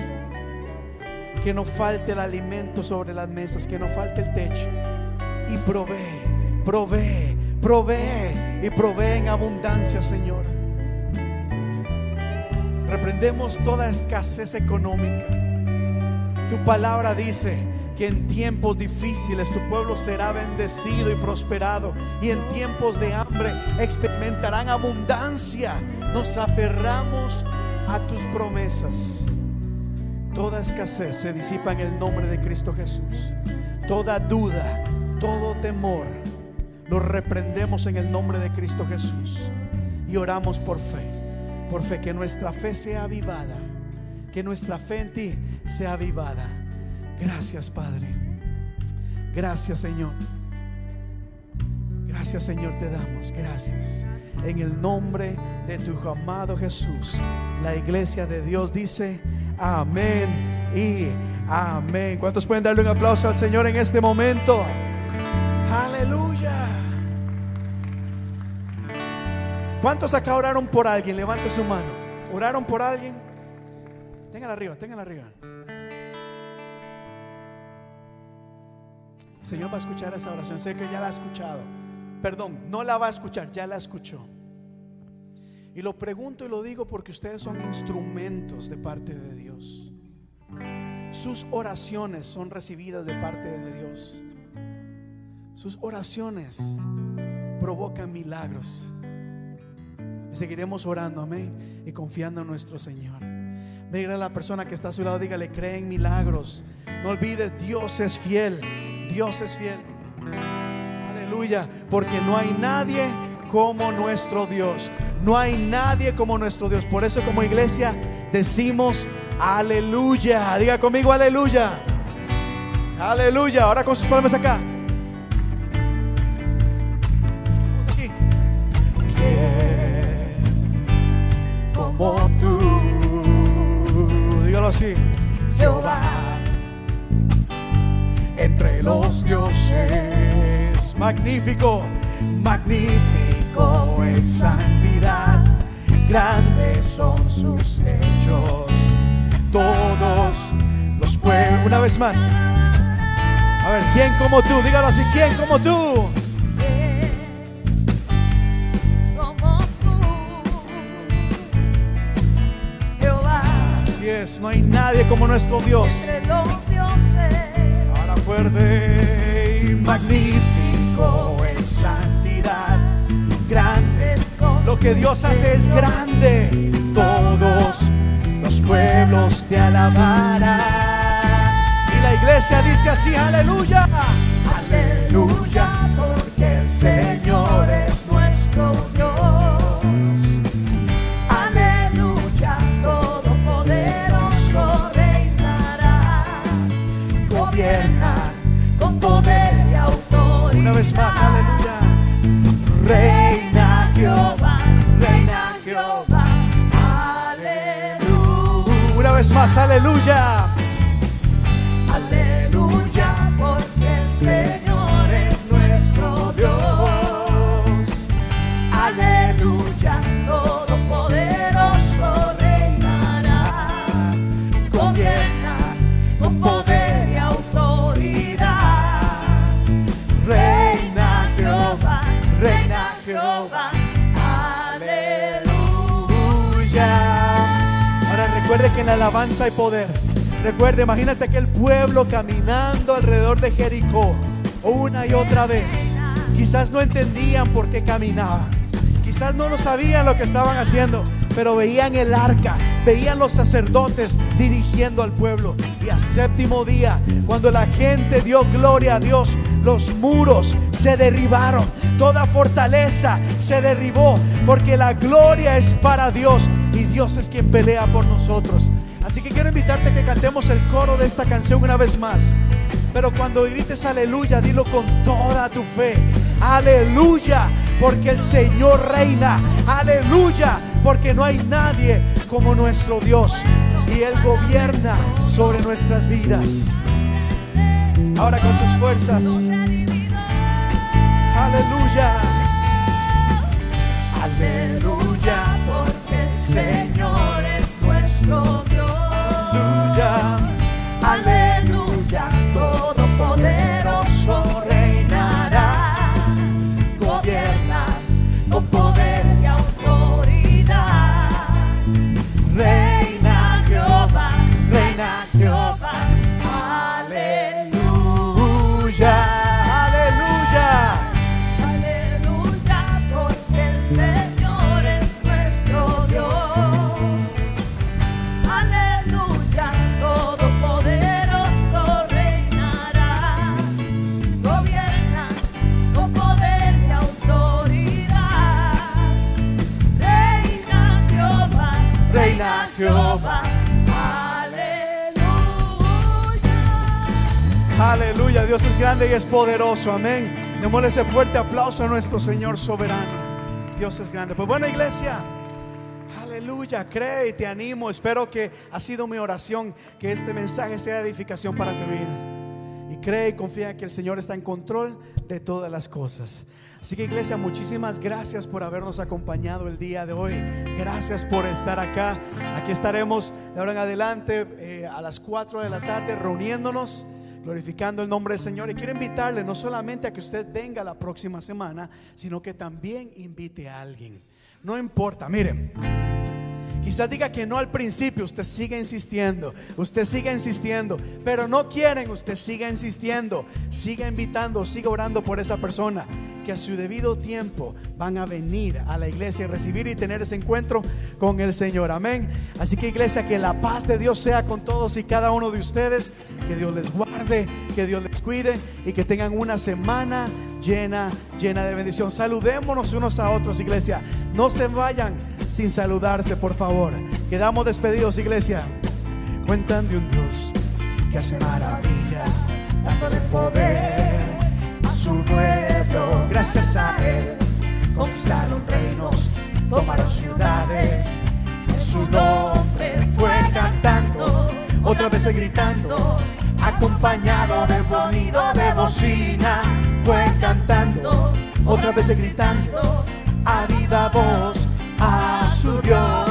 Que no falte el alimento sobre las mesas, que no falte el techo. Y provee, provee, provee y provee en abundancia, Señor. Reprendemos toda escasez económica. Tu palabra dice que en tiempos difíciles tu pueblo será bendecido y prosperado. Y en tiempos de hambre experimentarán abundancia. Nos aferramos a tus promesas. Toda escasez se disipa en el nombre de Cristo Jesús. Toda duda, todo temor, lo reprendemos en el nombre de Cristo Jesús. Y oramos por fe, por fe, que nuestra fe sea avivada, que nuestra fe en ti sea avivada. Gracias Padre. Gracias Señor. Gracias Señor te damos. Gracias. En el nombre de tu amado Jesús. La iglesia de Dios dice amén y amén. ¿Cuántos pueden darle un aplauso al Señor en este momento? Aleluya. ¿Cuántos acá oraron por alguien? Levante su mano. ¿Oraron por alguien? Téngala arriba, téngala arriba. El Señor va a escuchar esa oración. Sé que ya la ha escuchado. Perdón, no la va a escuchar, ya la escuchó. Y lo pregunto y lo digo porque ustedes son instrumentos de parte de Dios. Sus oraciones son recibidas de parte de Dios. Sus oraciones provocan milagros. Y seguiremos orando, amén, y confiando en nuestro Señor. Dígale a la persona que está a su lado, dígale, cree en milagros. No olvide, Dios es fiel. Dios es fiel. Aleluya, porque no hay nadie como nuestro Dios. No hay nadie como nuestro Dios. Por eso como iglesia decimos aleluya. Diga conmigo aleluya. Aleluya. Ahora con sus palmas acá. Como tú, Dígalo así. Jehová, entre los dioses, Magnífico. magnífico en santidad, grandes son sus hechos, todos los pueblos. Una vez más. A ver, ¿quién como tú? Dígalo así. ¿Quién como tú? No hay nadie como nuestro Dios. entre los dioses, Ahora fuerte y magnífico en santidad, grandes son Lo que Dios hace es grande. todos los pueblos te alabarán. Y la iglesia dice así, aleluya. Aleluya, porque el Señor es nuestro más, aleluya. En la alabanza hay poder. Recuerde, imagínate aquel pueblo caminando alrededor de Jericó una y otra vez. Quizás no entendían por qué caminaban. Quizás no lo sabían lo que estaban haciendo, pero veían el arca, veían los sacerdotes dirigiendo al pueblo. Y a séptimo día, cuando la gente dio gloria a Dios, los muros se derribaron, toda fortaleza se derribó, porque la gloria es para Dios y Dios es quien pelea por nosotros. Así que quiero invitarte a que cantemos el coro de esta canción una vez más. Pero cuando grites aleluya, dilo con toda tu fe. Aleluya, porque el Señor reina. Aleluya, porque no hay nadie como nuestro Dios. Y Él gobierna sobre nuestras vidas. Ahora con tus fuerzas. Aleluya. Porque Es poderoso, amén. Démosle ese fuerte aplauso a nuestro Señor soberano. Dios es grande. Pues bueno, iglesia, aleluya, cree y te animo. Espero que ha sido mi oración que este mensaje sea edificación para tu vida. Y cree y confía que el Señor está en control de todas las cosas. Así que iglesia, muchísimas gracias por habernos acompañado el día de hoy. Gracias por estar acá. Aquí estaremos de ahora en adelante eh, a las 4 de la tarde reuniéndonos glorificando el nombre del Señor. Y quiero invitarle no solamente a que usted venga la próxima semana, sino que también invite a alguien. No importa, miren. Quizás diga que no al principio, usted sigue insistiendo, usted sigue insistiendo, pero no quieren, usted siga insistiendo, siga invitando, siga orando por esa persona, que a su debido tiempo van a venir a la iglesia y recibir y tener ese encuentro con el Señor. Amén. Así que iglesia, que la paz de Dios sea con todos y cada uno de ustedes, que Dios les guarde, que Dios les cuide y que tengan una semana llena, llena de bendición. Saludémonos unos a otros, iglesia. No se vayan sin saludarse, por favor. Quedamos despedidos, iglesia. Cuentan de un Dios que hace maravillas, dándole poder a su pueblo. gracias a Él. Conquistaron reinos, tomaron ciudades. En su nombre fue cantando, Otra vez gritando, acompañado de sonido de bocina. Fue cantando, otra vez gritando, a viva voz a su Dios.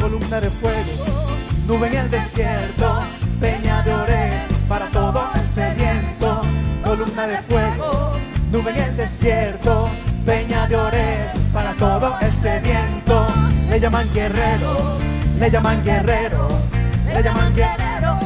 columna de fuego, Nube en el desierto, peña de oré para todo el sediento. Columna de fuego, nube en el desierto, peña de oré para todo el sediento. le llaman guerrero, Le llaman guerrero, le llaman guerrero.